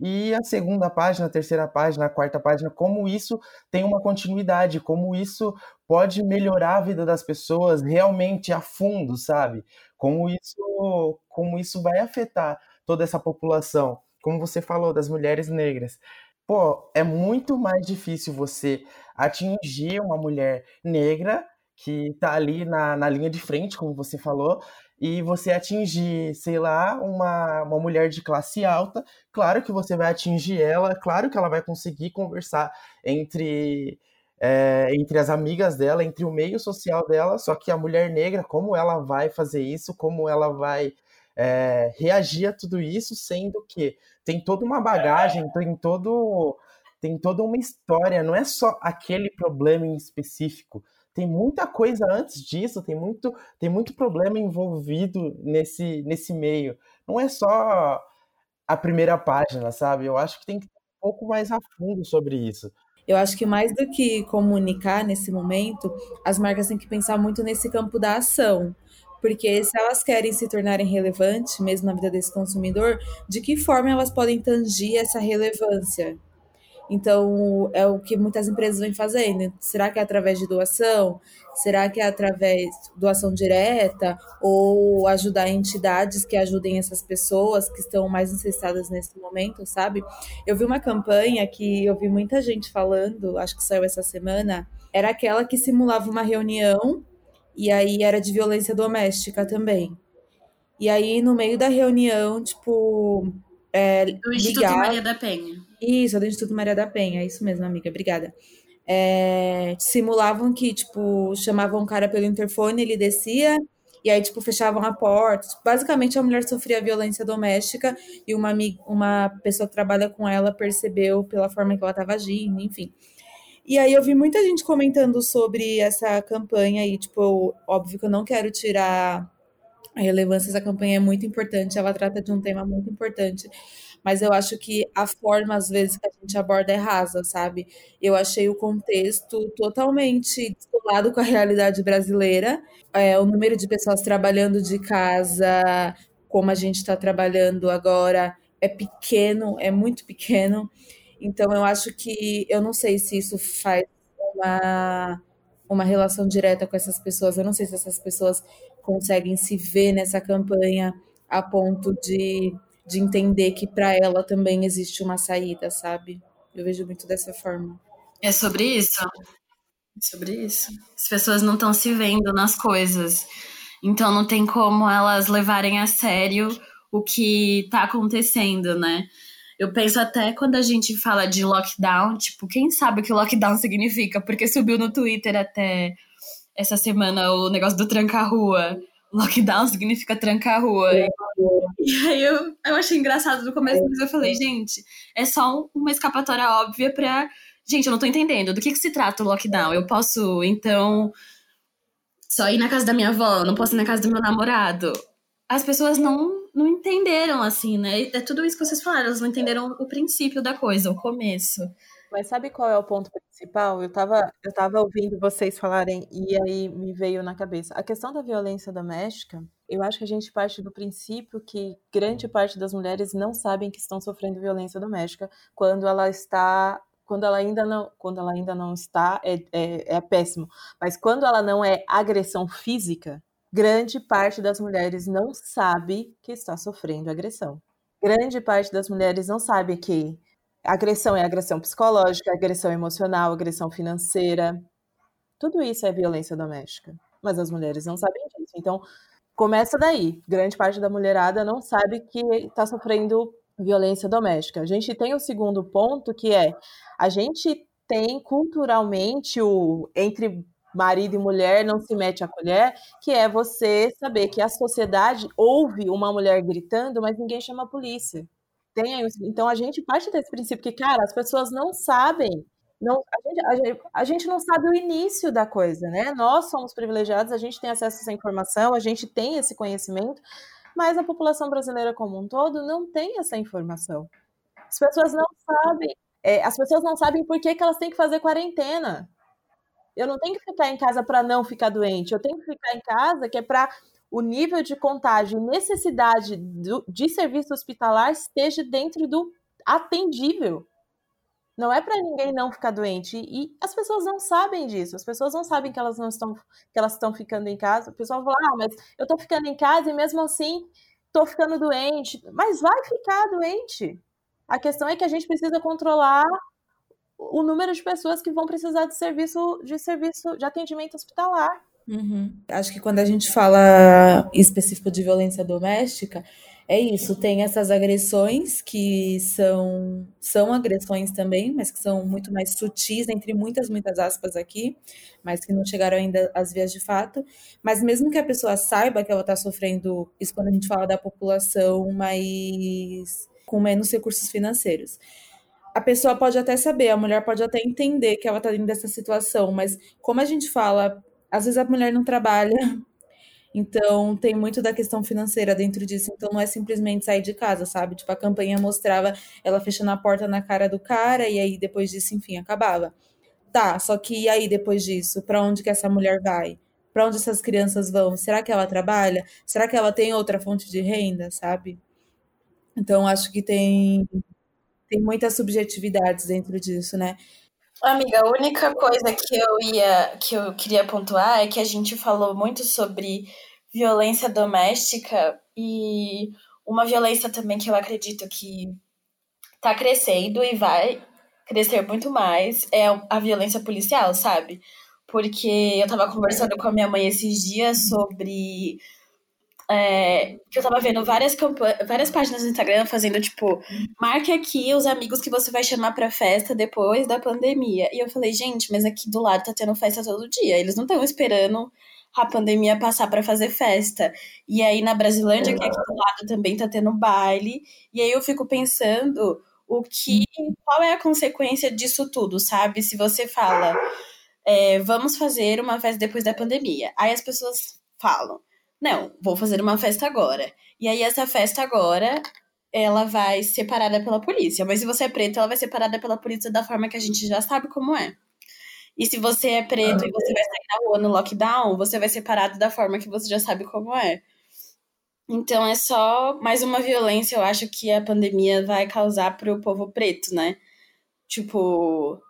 E a segunda página, a terceira página, a quarta página, como isso tem uma continuidade, como isso pode melhorar a vida das pessoas realmente a fundo, sabe? Como isso, como isso vai afetar toda essa população. Como você falou das mulheres negras. Pô, é muito mais difícil você atingir uma mulher negra que tá ali na, na linha de frente, como você falou, e você atingir, sei lá, uma, uma mulher de classe alta, claro que você vai atingir ela, claro que ela vai conseguir conversar entre, é, entre as amigas dela, entre o meio social dela, só que a mulher negra, como ela vai fazer isso, como ela vai é, reagir a tudo isso, sendo que tem toda uma bagagem, tem todo tem toda uma história, não é só aquele problema em específico tem muita coisa antes disso, tem muito, tem muito problema envolvido nesse, nesse meio. Não é só a primeira página, sabe? Eu acho que tem que ir um pouco mais a fundo sobre isso. Eu acho que mais do que comunicar nesse momento, as marcas têm que pensar muito nesse campo da ação. Porque se elas querem se tornarem relevantes, mesmo na vida desse consumidor, de que forma elas podem tangir essa relevância? Então, é o que muitas empresas vêm fazendo. Será que é através de doação? Será que é através de doação direta? Ou ajudar entidades que ajudem essas pessoas que estão mais necessitadas nesse momento, sabe? Eu vi uma campanha que eu vi muita gente falando, acho que saiu essa semana, era aquela que simulava uma reunião e aí era de violência doméstica também. E aí, no meio da reunião, tipo. É, do Instituto. Maria da Penha. Isso, é do Instituto Maria da Penha, é isso mesmo, amiga, obrigada. É, simulavam que, tipo, chamavam um cara pelo interfone, ele descia, e aí, tipo, fechavam a porta. Tipo, basicamente, a mulher sofria violência doméstica e uma, uma pessoa que trabalha com ela percebeu pela forma que ela estava agindo, enfim. E aí eu vi muita gente comentando sobre essa campanha e, tipo, óbvio que eu não quero tirar a relevância dessa campanha é muito importante, ela trata de um tema muito importante mas eu acho que a forma, às vezes, que a gente aborda é rasa, sabe? Eu achei o contexto totalmente descolado com a realidade brasileira. É, o número de pessoas trabalhando de casa, como a gente está trabalhando agora, é pequeno, é muito pequeno. Então eu acho que eu não sei se isso faz uma, uma relação direta com essas pessoas. Eu não sei se essas pessoas conseguem se ver nessa campanha a ponto de, de entender que para ela também existe uma saída, sabe? Eu vejo muito dessa forma. É sobre isso? É sobre isso. As pessoas não estão se vendo nas coisas. Então não tem como elas levarem a sério o que está acontecendo, né? Eu penso até quando a gente fala de lockdown, tipo, quem sabe o que lockdown significa? Porque subiu no Twitter até essa semana o negócio do tranca-rua. Lockdown significa tranca-rua. É. E aí eu, eu achei engraçado no começo, mas eu falei, gente, é só uma escapatória óbvia pra. Gente, eu não tô entendendo. Do que, que se trata o lockdown? Eu posso, então, só ir na casa da minha avó, não posso ir na casa do meu namorado. As pessoas não não entenderam, assim, né? É tudo isso que vocês falaram, elas não entenderam o princípio da coisa, o começo. Mas sabe qual é o ponto principal? Eu tava, eu tava ouvindo vocês falarem e aí me veio na cabeça. A questão da violência doméstica, eu acho que a gente parte do princípio que grande parte das mulheres não sabem que estão sofrendo violência doméstica quando ela está quando ela ainda não, quando ela ainda não está, é, é, é péssimo. Mas quando ela não é agressão física, grande parte das mulheres não sabe que está sofrendo agressão. Grande parte das mulheres não sabe que agressão é agressão psicológica, agressão emocional, agressão financeira. Tudo isso é violência doméstica. Mas as mulheres não sabem disso. Então, começa daí. Grande parte da mulherada não sabe que está sofrendo violência doméstica. A gente tem o segundo ponto, que é a gente tem culturalmente o entre marido e mulher não se mete a colher, que é você saber que a sociedade ouve uma mulher gritando, mas ninguém chama a polícia. Tem, então a gente parte desse princípio que, cara, as pessoas não sabem. Não, a, gente, a, gente, a gente não sabe o início da coisa, né? Nós somos privilegiados, a gente tem acesso a essa informação, a gente tem esse conhecimento, mas a população brasileira como um todo não tem essa informação. As pessoas não sabem, é, as pessoas não sabem por que, que elas têm que fazer quarentena. Eu não tenho que ficar em casa para não ficar doente. Eu tenho que ficar em casa que é para o nível de contágio necessidade do, de serviço hospitalar esteja dentro do atendível. Não é para ninguém não ficar doente. E as pessoas não sabem disso. As pessoas não sabem que elas não estão que elas estão ficando em casa. O pessoal fala: "Ah, mas eu estou ficando em casa e mesmo assim estou ficando doente". Mas vai ficar doente. A questão é que a gente precisa controlar o número de pessoas que vão precisar de serviço de serviço de atendimento hospitalar. Uhum. Acho que quando a gente fala específico de violência doméstica, é isso, tem essas agressões que são, são agressões também, mas que são muito mais sutis, entre muitas, muitas aspas aqui, mas que não chegaram ainda às vias de fato. Mas mesmo que a pessoa saiba que ela está sofrendo, isso quando a gente fala da população mais com menos recursos financeiros a pessoa pode até saber, a mulher pode até entender que ela está dentro dessa situação, mas como a gente fala, às vezes a mulher não trabalha, então tem muito da questão financeira dentro disso, então não é simplesmente sair de casa, sabe? Tipo, a campanha mostrava ela fechando a porta na cara do cara e aí depois disso, enfim, acabava. Tá, só que e aí depois disso, para onde que essa mulher vai? Para onde essas crianças vão? Será que ela trabalha? Será que ela tem outra fonte de renda, sabe? Então acho que tem tem muitas subjetividades dentro disso, né? Amiga, a única coisa que eu ia que eu queria pontuar é que a gente falou muito sobre violência doméstica e uma violência também que eu acredito que tá crescendo e vai crescer muito mais é a violência policial, sabe? Porque eu tava conversando com a minha mãe esses dias sobre é, que eu tava vendo várias, várias páginas no Instagram fazendo, tipo, marque aqui os amigos que você vai chamar pra festa depois da pandemia. E eu falei, gente, mas aqui do lado tá tendo festa todo dia. Eles não estão esperando a pandemia passar para fazer festa. E aí na Brasilândia, que é aqui do lado, também tá tendo baile. E aí eu fico pensando o que. qual é a consequência disso tudo, sabe? Se você fala. É, vamos fazer uma festa depois da pandemia. Aí as pessoas falam não, vou fazer uma festa agora. E aí essa festa agora, ela vai ser parada pela polícia. Mas se você é preto, ela vai ser parada pela polícia da forma que a gente já sabe como é. E se você é preto e você vai sair na rua no lockdown, você vai ser parado da forma que você já sabe como é. Então é só mais uma violência, eu acho que a pandemia vai causar para o povo preto, né? Tipo,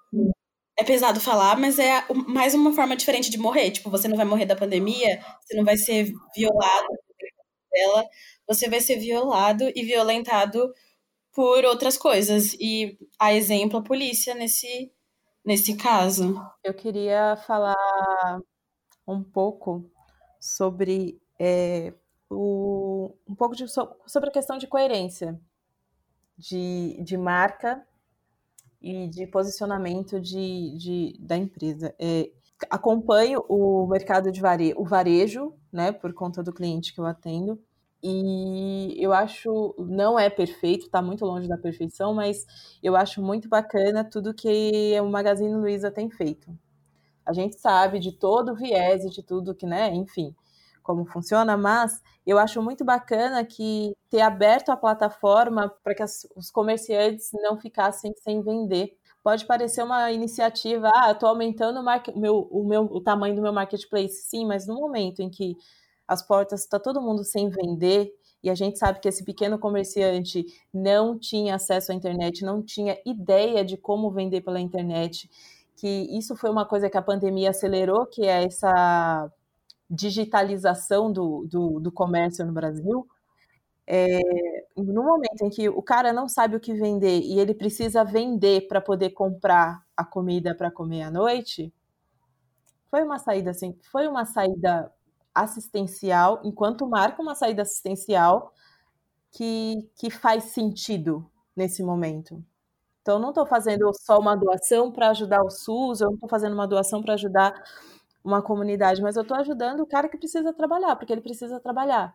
é pesado falar, mas é mais uma forma diferente de morrer. Tipo, você não vai morrer da pandemia, você não vai ser violado dela, você vai ser violado e violentado por outras coisas. E a exemplo a polícia nesse nesse caso. Eu queria falar um pouco sobre é, o, um pouco de, sobre a questão de coerência de, de marca e de posicionamento de, de da empresa. É, acompanho o mercado de varejo, o varejo, né, por conta do cliente que eu atendo, e eu acho, não é perfeito, está muito longe da perfeição, mas eu acho muito bacana tudo que o Magazine Luiza tem feito. A gente sabe de todo o viés e de tudo que, né, enfim, como funciona, mas eu acho muito bacana que ter aberto a plataforma para que as, os comerciantes não ficassem sem vender. Pode parecer uma iniciativa, ah, estou aumentando o, meu, o, meu, o tamanho do meu marketplace, sim, mas no momento em que as portas está todo mundo sem vender e a gente sabe que esse pequeno comerciante não tinha acesso à internet, não tinha ideia de como vender pela internet, que isso foi uma coisa que a pandemia acelerou, que é essa digitalização do, do, do comércio no Brasil. É, no momento em que o cara não sabe o que vender e ele precisa vender para poder comprar a comida para comer à noite, foi uma saída assim, foi uma saída assistencial, enquanto marca uma saída assistencial que, que faz sentido nesse momento. Então, não estou fazendo só uma doação para ajudar o SUS, eu não estou fazendo uma doação para ajudar uma comunidade, mas eu estou ajudando o cara que precisa trabalhar, porque ele precisa trabalhar.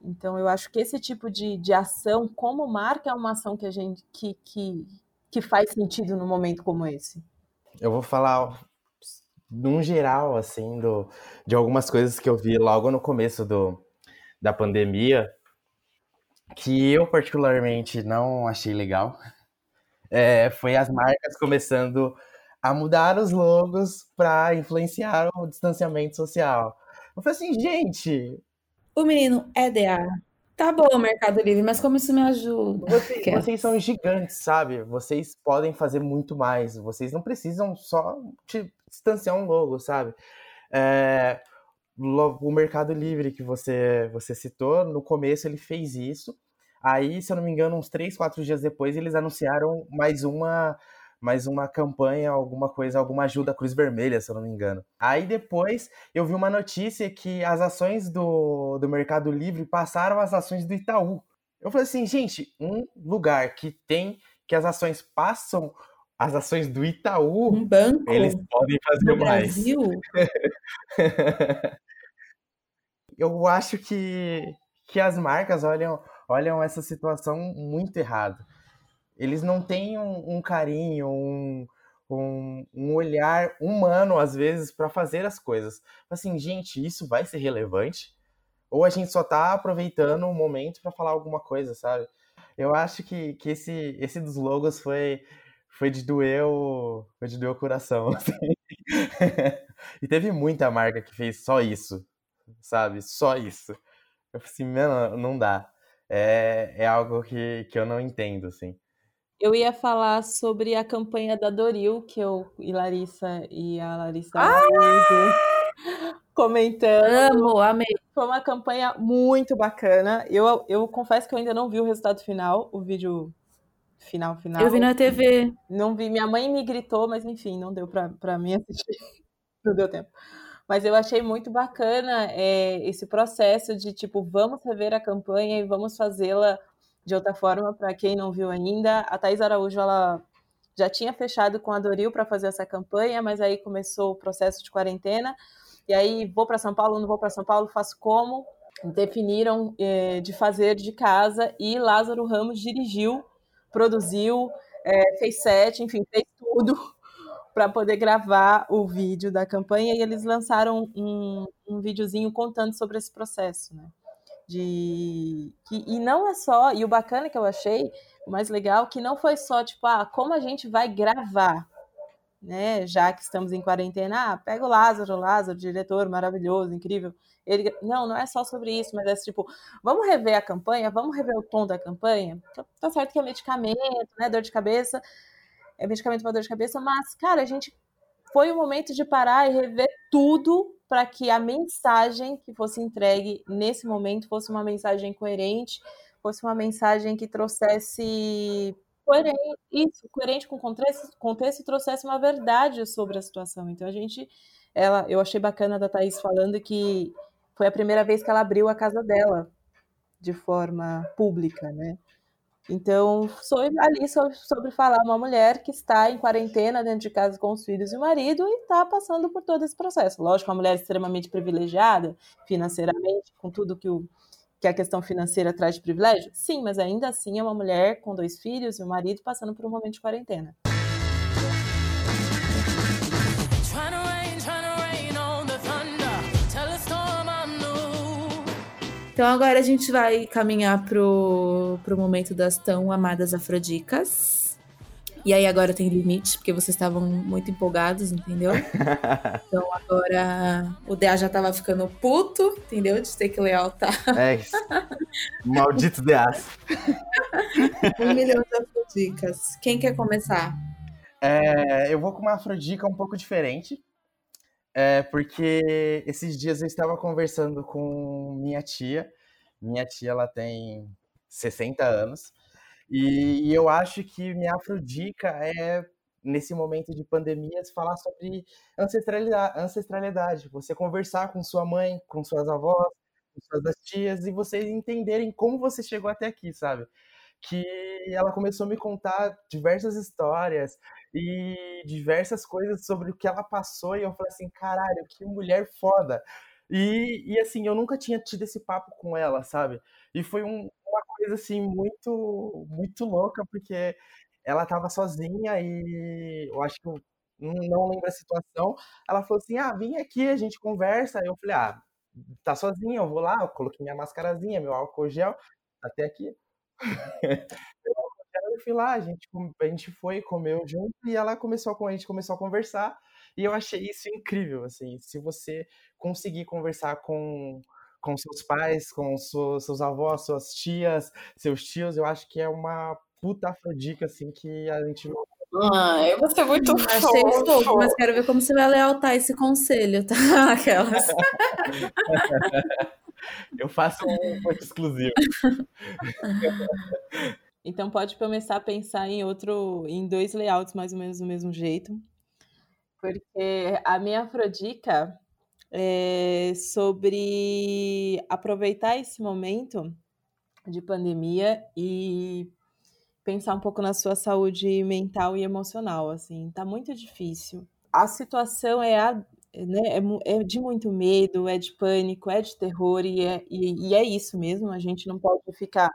Então, eu acho que esse tipo de, de ação, como marca, é uma ação que a gente que, que, que faz sentido num momento como esse. Eu vou falar num geral, assim, do, de algumas coisas que eu vi logo no começo do, da pandemia, que eu particularmente não achei legal, é, foi as marcas começando a mudar os logos para influenciar o distanciamento social. Eu falei assim, gente. O menino é DA. Tá bom, Mercado Livre, mas como isso me ajuda? Vocês, vocês são gigantes, sabe? Vocês podem fazer muito mais. Vocês não precisam só te distanciar um logo, sabe? É, o Mercado Livre que você, você citou, no começo ele fez isso. Aí, se eu não me engano, uns três, quatro dias depois, eles anunciaram mais uma mais uma campanha, alguma coisa, alguma ajuda à Cruz Vermelha, se eu não me engano. Aí depois eu vi uma notícia que as ações do, do Mercado Livre passaram as ações do Itaú. Eu falei assim, gente, um lugar que tem que as ações passam as ações do Itaú, um banco eles podem fazer no mais. Brasil? (laughs) eu acho que, que as marcas olham, olham essa situação muito errado. Eles não têm um, um carinho, um, um, um, olhar humano, às vezes, para fazer as coisas. Assim, gente, isso vai ser relevante? Ou a gente só está aproveitando o momento para falar alguma coisa, sabe? Eu acho que, que esse, esse dos logos foi, foi de doer o, foi de doer o coração. (laughs) Assim. e teve muita marca que fez só isso, sabe? Só isso. Eu falei assim, mano, não dá. É, é algo que, que eu não entendo, assim. Eu ia falar sobre a campanha da Doril, que eu e Larissa e a Larissa ah! comentando. Amo, amei. Foi uma campanha muito bacana. Eu, eu confesso que eu ainda não vi o resultado final, o vídeo final, final. Eu vi na TV. Não vi. Minha mãe me gritou, mas enfim, não deu pra, pra mim assistir. (laughs) não deu tempo. Mas eu achei muito bacana é, esse processo de, tipo, vamos rever a campanha e vamos fazê-la de outra forma, para quem não viu ainda, a Thais Araújo ela já tinha fechado com a Doril para fazer essa campanha, mas aí começou o processo de quarentena. E aí, vou para São Paulo, não vou para São Paulo, faço como? Definiram eh, de fazer de casa e Lázaro Ramos dirigiu, produziu, eh, fez set, enfim, fez tudo (laughs) para poder gravar o vídeo da campanha e eles lançaram um, um videozinho contando sobre esse processo, né? De que, e não é só e o bacana que eu achei o mais legal que não foi só tipo ah como a gente vai gravar né? Já que estamos em quarentena ah, pega o Lázaro Lázaro diretor maravilhoso incrível ele não não é só sobre isso mas é tipo vamos rever a campanha vamos rever o tom da campanha? Tá certo que é medicamento né dor de cabeça é medicamento para dor de cabeça, mas, cara, a gente foi o momento de parar e rever tudo para que a mensagem que fosse entregue nesse momento fosse uma mensagem coerente, fosse uma mensagem que trouxesse coerente, isso, coerente com o contexto, contexto e trouxesse uma verdade sobre a situação. Então a gente, ela, eu achei bacana da Thaís falando que foi a primeira vez que ela abriu a casa dela de forma pública, né? Então, sobre, ali sobre, sobre, falar uma mulher que está em quarentena dentro de casa com os filhos e o marido e está passando por todo esse processo. Lógico, uma mulher extremamente privilegiada financeiramente, com tudo que, o, que a questão financeira traz de privilégio? Sim, mas ainda assim é uma mulher com dois filhos e um marido passando por um momento de quarentena. Então agora a gente vai caminhar pro, pro momento das tão amadas afrodicas. E aí agora tem limite, porque vocês estavam muito empolgados, entendeu? (laughs) Então agora o DA já tava ficando puto, entendeu? De ter que lealtar. É isso. Malditos DAs. um milhão de afrodicas. Quem quer começar? É, eu vou com uma afrodica um pouco diferente. É porque esses dias eu estava conversando com minha tia. Minha tia, ela tem 60 anos. E, eu acho que minha afrodica é, nesse momento de pandemia, falar sobre ancestralidade, ancestralidade. Você conversar com sua mãe, com suas avós, com suas tias, e vocês entenderem como você chegou até aqui, sabe? Que ela começou a me contar diversas histórias e diversas coisas sobre o que ela passou, e eu falei assim, caralho, que mulher foda. E, e assim, eu nunca tinha tido esse papo com ela, sabe? E foi um, uma coisa assim muito muito louca, porque ela tava sozinha e eu acho que não lembro a situação. Ela falou assim: "Ah, vem aqui, a gente conversa". Eu falei: "Ah, tá sozinha, eu vou lá". Eu coloquei minha mascarazinha, meu álcool gel, até aqui. Eu fui lá, a gente, a gente foi, comeu junto e ela começou a, a gente começou a conversar e eu achei isso incrível, assim, se você conseguir conversar com com seus pais, com seus, seus avós, suas tias, seus tios, eu acho que é uma puta afrodica, assim, que a gente ah, eu vou ser muito Achei fofo, mas quero ver como você vai lealtar esse conselho, tá? (laughs) Aquelas. (laughs) Eu faço um ponto exclusivo. (laughs) Então pode começar a pensar em outro, em dois layouts mais ou menos do mesmo jeito. Porque a minha afrodica é sobre aproveitar esse momento de pandemia e pensar um pouco na sua saúde mental e emocional, assim, tá muito difícil. A situação é a, né, é, é, de muito medo, é de pânico, é de terror, e é, e, e é isso mesmo, a gente não pode ficar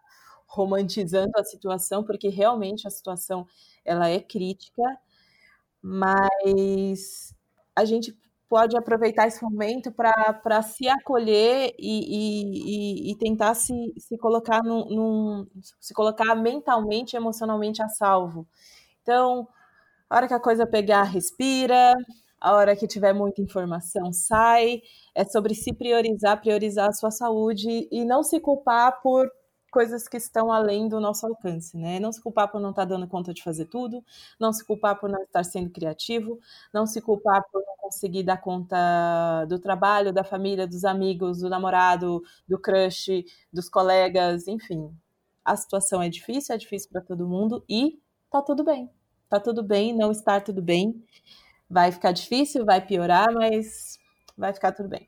romantizando a situação, porque realmente a situação ela é crítica, mas a gente pode aproveitar esse momento para se acolher e, e, e, tentar se, se colocar num, num, se colocar mentalmente e emocionalmente a salvo. Então, a hora que a coisa pegar, respira, a hora que tiver muita informação sai, é sobre se priorizar, priorizar a sua saúde e não se culpar por coisas que estão além do nosso alcance, né? Não se culpar por não estar dando conta de fazer tudo, não se culpar por não estar sendo criativo, não se culpar por não conseguir dar conta do trabalho, da família, dos amigos, do namorado, do crush, dos colegas, enfim. A situação é difícil, é difícil para todo mundo e tá tudo bem. Tá tudo bem, não estar tudo bem vai ficar difícil, vai piorar, mas vai ficar tudo bem.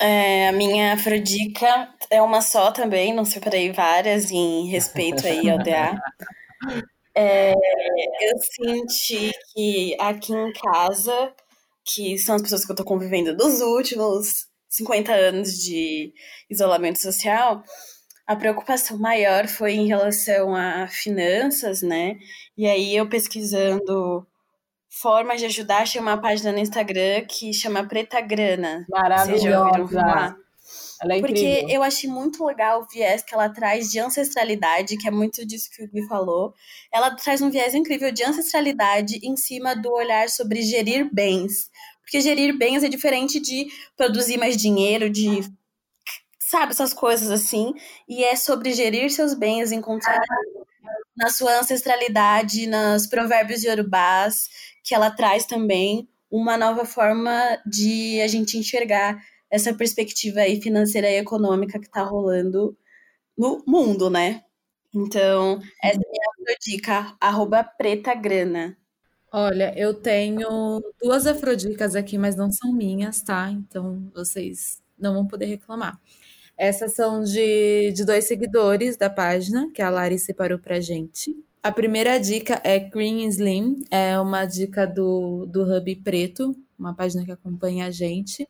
É, a minha afrodica é uma só também, não separei várias em respeito aí ao DA. (laughs) É, eu senti que aqui em casa, que são as pessoas que eu tô convivendo dos últimos 50 anos de isolamento social, a preocupação maior foi em relação a finanças, né? E aí eu pesquisando formas de ajudar, achei uma página no Instagram que chama Preta Grana. Maravilhosa. Ela é Porque eu achei muito legal o viés que ela traz de ancestralidade, que é muito disso que o Gui falou. Ela traz um viés incrível de ancestralidade em cima do olhar sobre gerir bens. Porque gerir bens é diferente de produzir mais dinheiro, de. Sabe, essas coisas assim. E é sobre gerir seus bens, encontrar na sua ancestralidade, nos provérbios yorubás, que ela traz também uma nova forma de a gente enxergar essa perspectiva aí financeira e econômica que está rolando no mundo, né? Então, essa é a dica, arroba preta grana. Olha, eu tenho duas afrodicas aqui, mas não são minhas, tá? Então vocês não vão poder reclamar. Essas são de, de dois seguidores da página, que a Lari separou pra gente. A primeira dica é Green Slim, é uma dica do, do Hub Preto, uma página que acompanha a gente.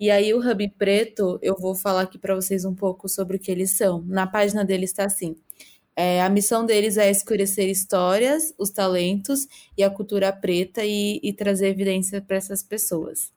E aí, o Hub Preto, eu vou falar aqui para vocês um pouco sobre o que eles são. Na página deles está assim: é, a missão deles é escurecer histórias, os talentos e a cultura preta e, e trazer evidência para essas pessoas.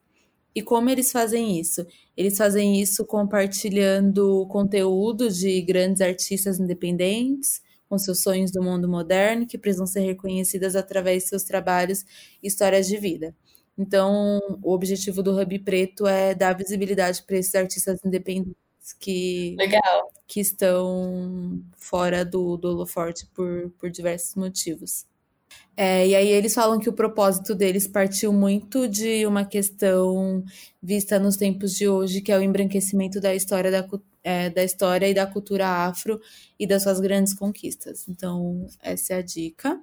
E como eles fazem isso? Eles fazem isso compartilhando conteúdo de grandes artistas independentes, com seus sonhos do mundo moderno, que precisam ser reconhecidas através de seus trabalhos e histórias de vida. Então, o objetivo do Hub Preto é dar visibilidade para esses artistas independentes que, Legal. que estão fora do, do holoforte por, por diversos motivos. É, e aí eles falam que o propósito deles partiu muito de uma questão vista nos tempos de hoje, que é o embranquecimento da história da, é, da história e da cultura afro e das suas grandes conquistas. Então, essa é a dica.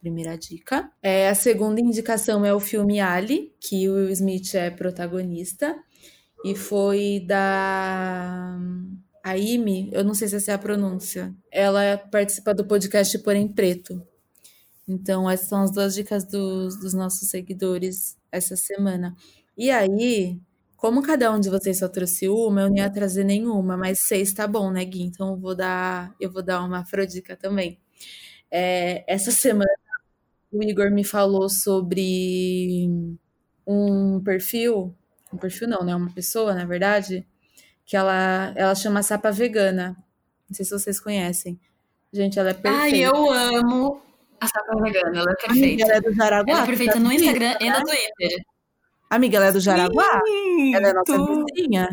Primeira dica. É, a segunda indicação é o filme Ali, que o Will Smith é protagonista. E foi da Aime, eu não sei se essa é a pronúncia. Ela participa do podcast Porém Preto. Então, essas são as duas dicas dos, dos nossos seguidores essa semana. E aí, como cada um de vocês só trouxe uma, eu não ia trazer nenhuma, mas seis tá bom, né, Gui? Então eu vou dar, eu vou dar uma afrodica também. É, essa semana o Igor me falou sobre um perfil, um perfil não, né? Uma pessoa, na verdade, que ela, ela chama Sapa Vegana. Não sei se vocês conhecem. Gente, ela é perfeita. Ai, eu amo a Sapa Vegana, ela é Amiga, perfeita. ela é do Jaraguá. Ela é tu perfeita tá no Instagram e né? no Twitter. Amiga, ela é do Jaraguá? Ela é nossa Sim, vizinha.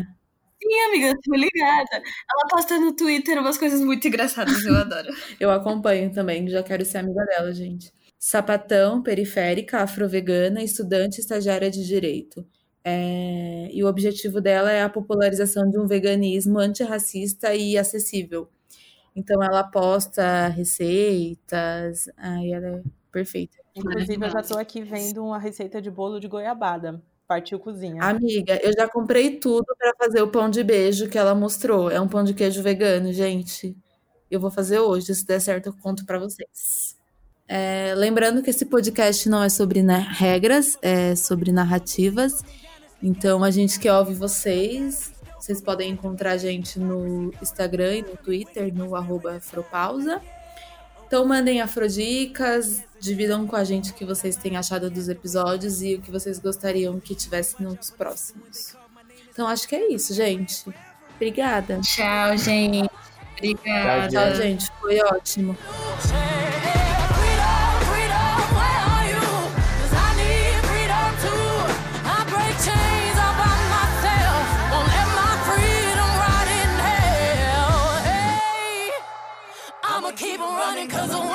Sim, amiga, tô ligada. Ela posta no Twitter umas coisas muito engraçadas, eu adoro. (laughs) Eu acompanho também, já quero ser amiga dela, gente. Sapatão, periférica, afro-vegana, estudante estagiária de direito. É, E o objetivo dela é a popularização de um veganismo antirracista e acessível. Então ela posta receitas, aí ela é perfeita. Inclusive, eu já tô aqui vendo uma receita de bolo de goiabada. Partiu cozinha. Amiga, eu já comprei tudo para fazer o pão de beijo que ela mostrou. É um pão de queijo vegano, gente. Eu vou fazer hoje, se der certo, eu conto para vocês. É, lembrando que esse podcast não é sobre né, regras, é sobre narrativas. Então, a gente quer ouvir vocês. Vocês podem encontrar a gente no Instagram e no Twitter, no arroba Afropausa. Então, mandem afrodicas, dividam com a gente o que vocês têm achado dos episódios e o que vocês gostariam que tivesse nos próximos. Então, acho que é isso, gente. Obrigada. Tchau, gente. Obrigada. Tchau, gente. Foi ótimo. running cause I'm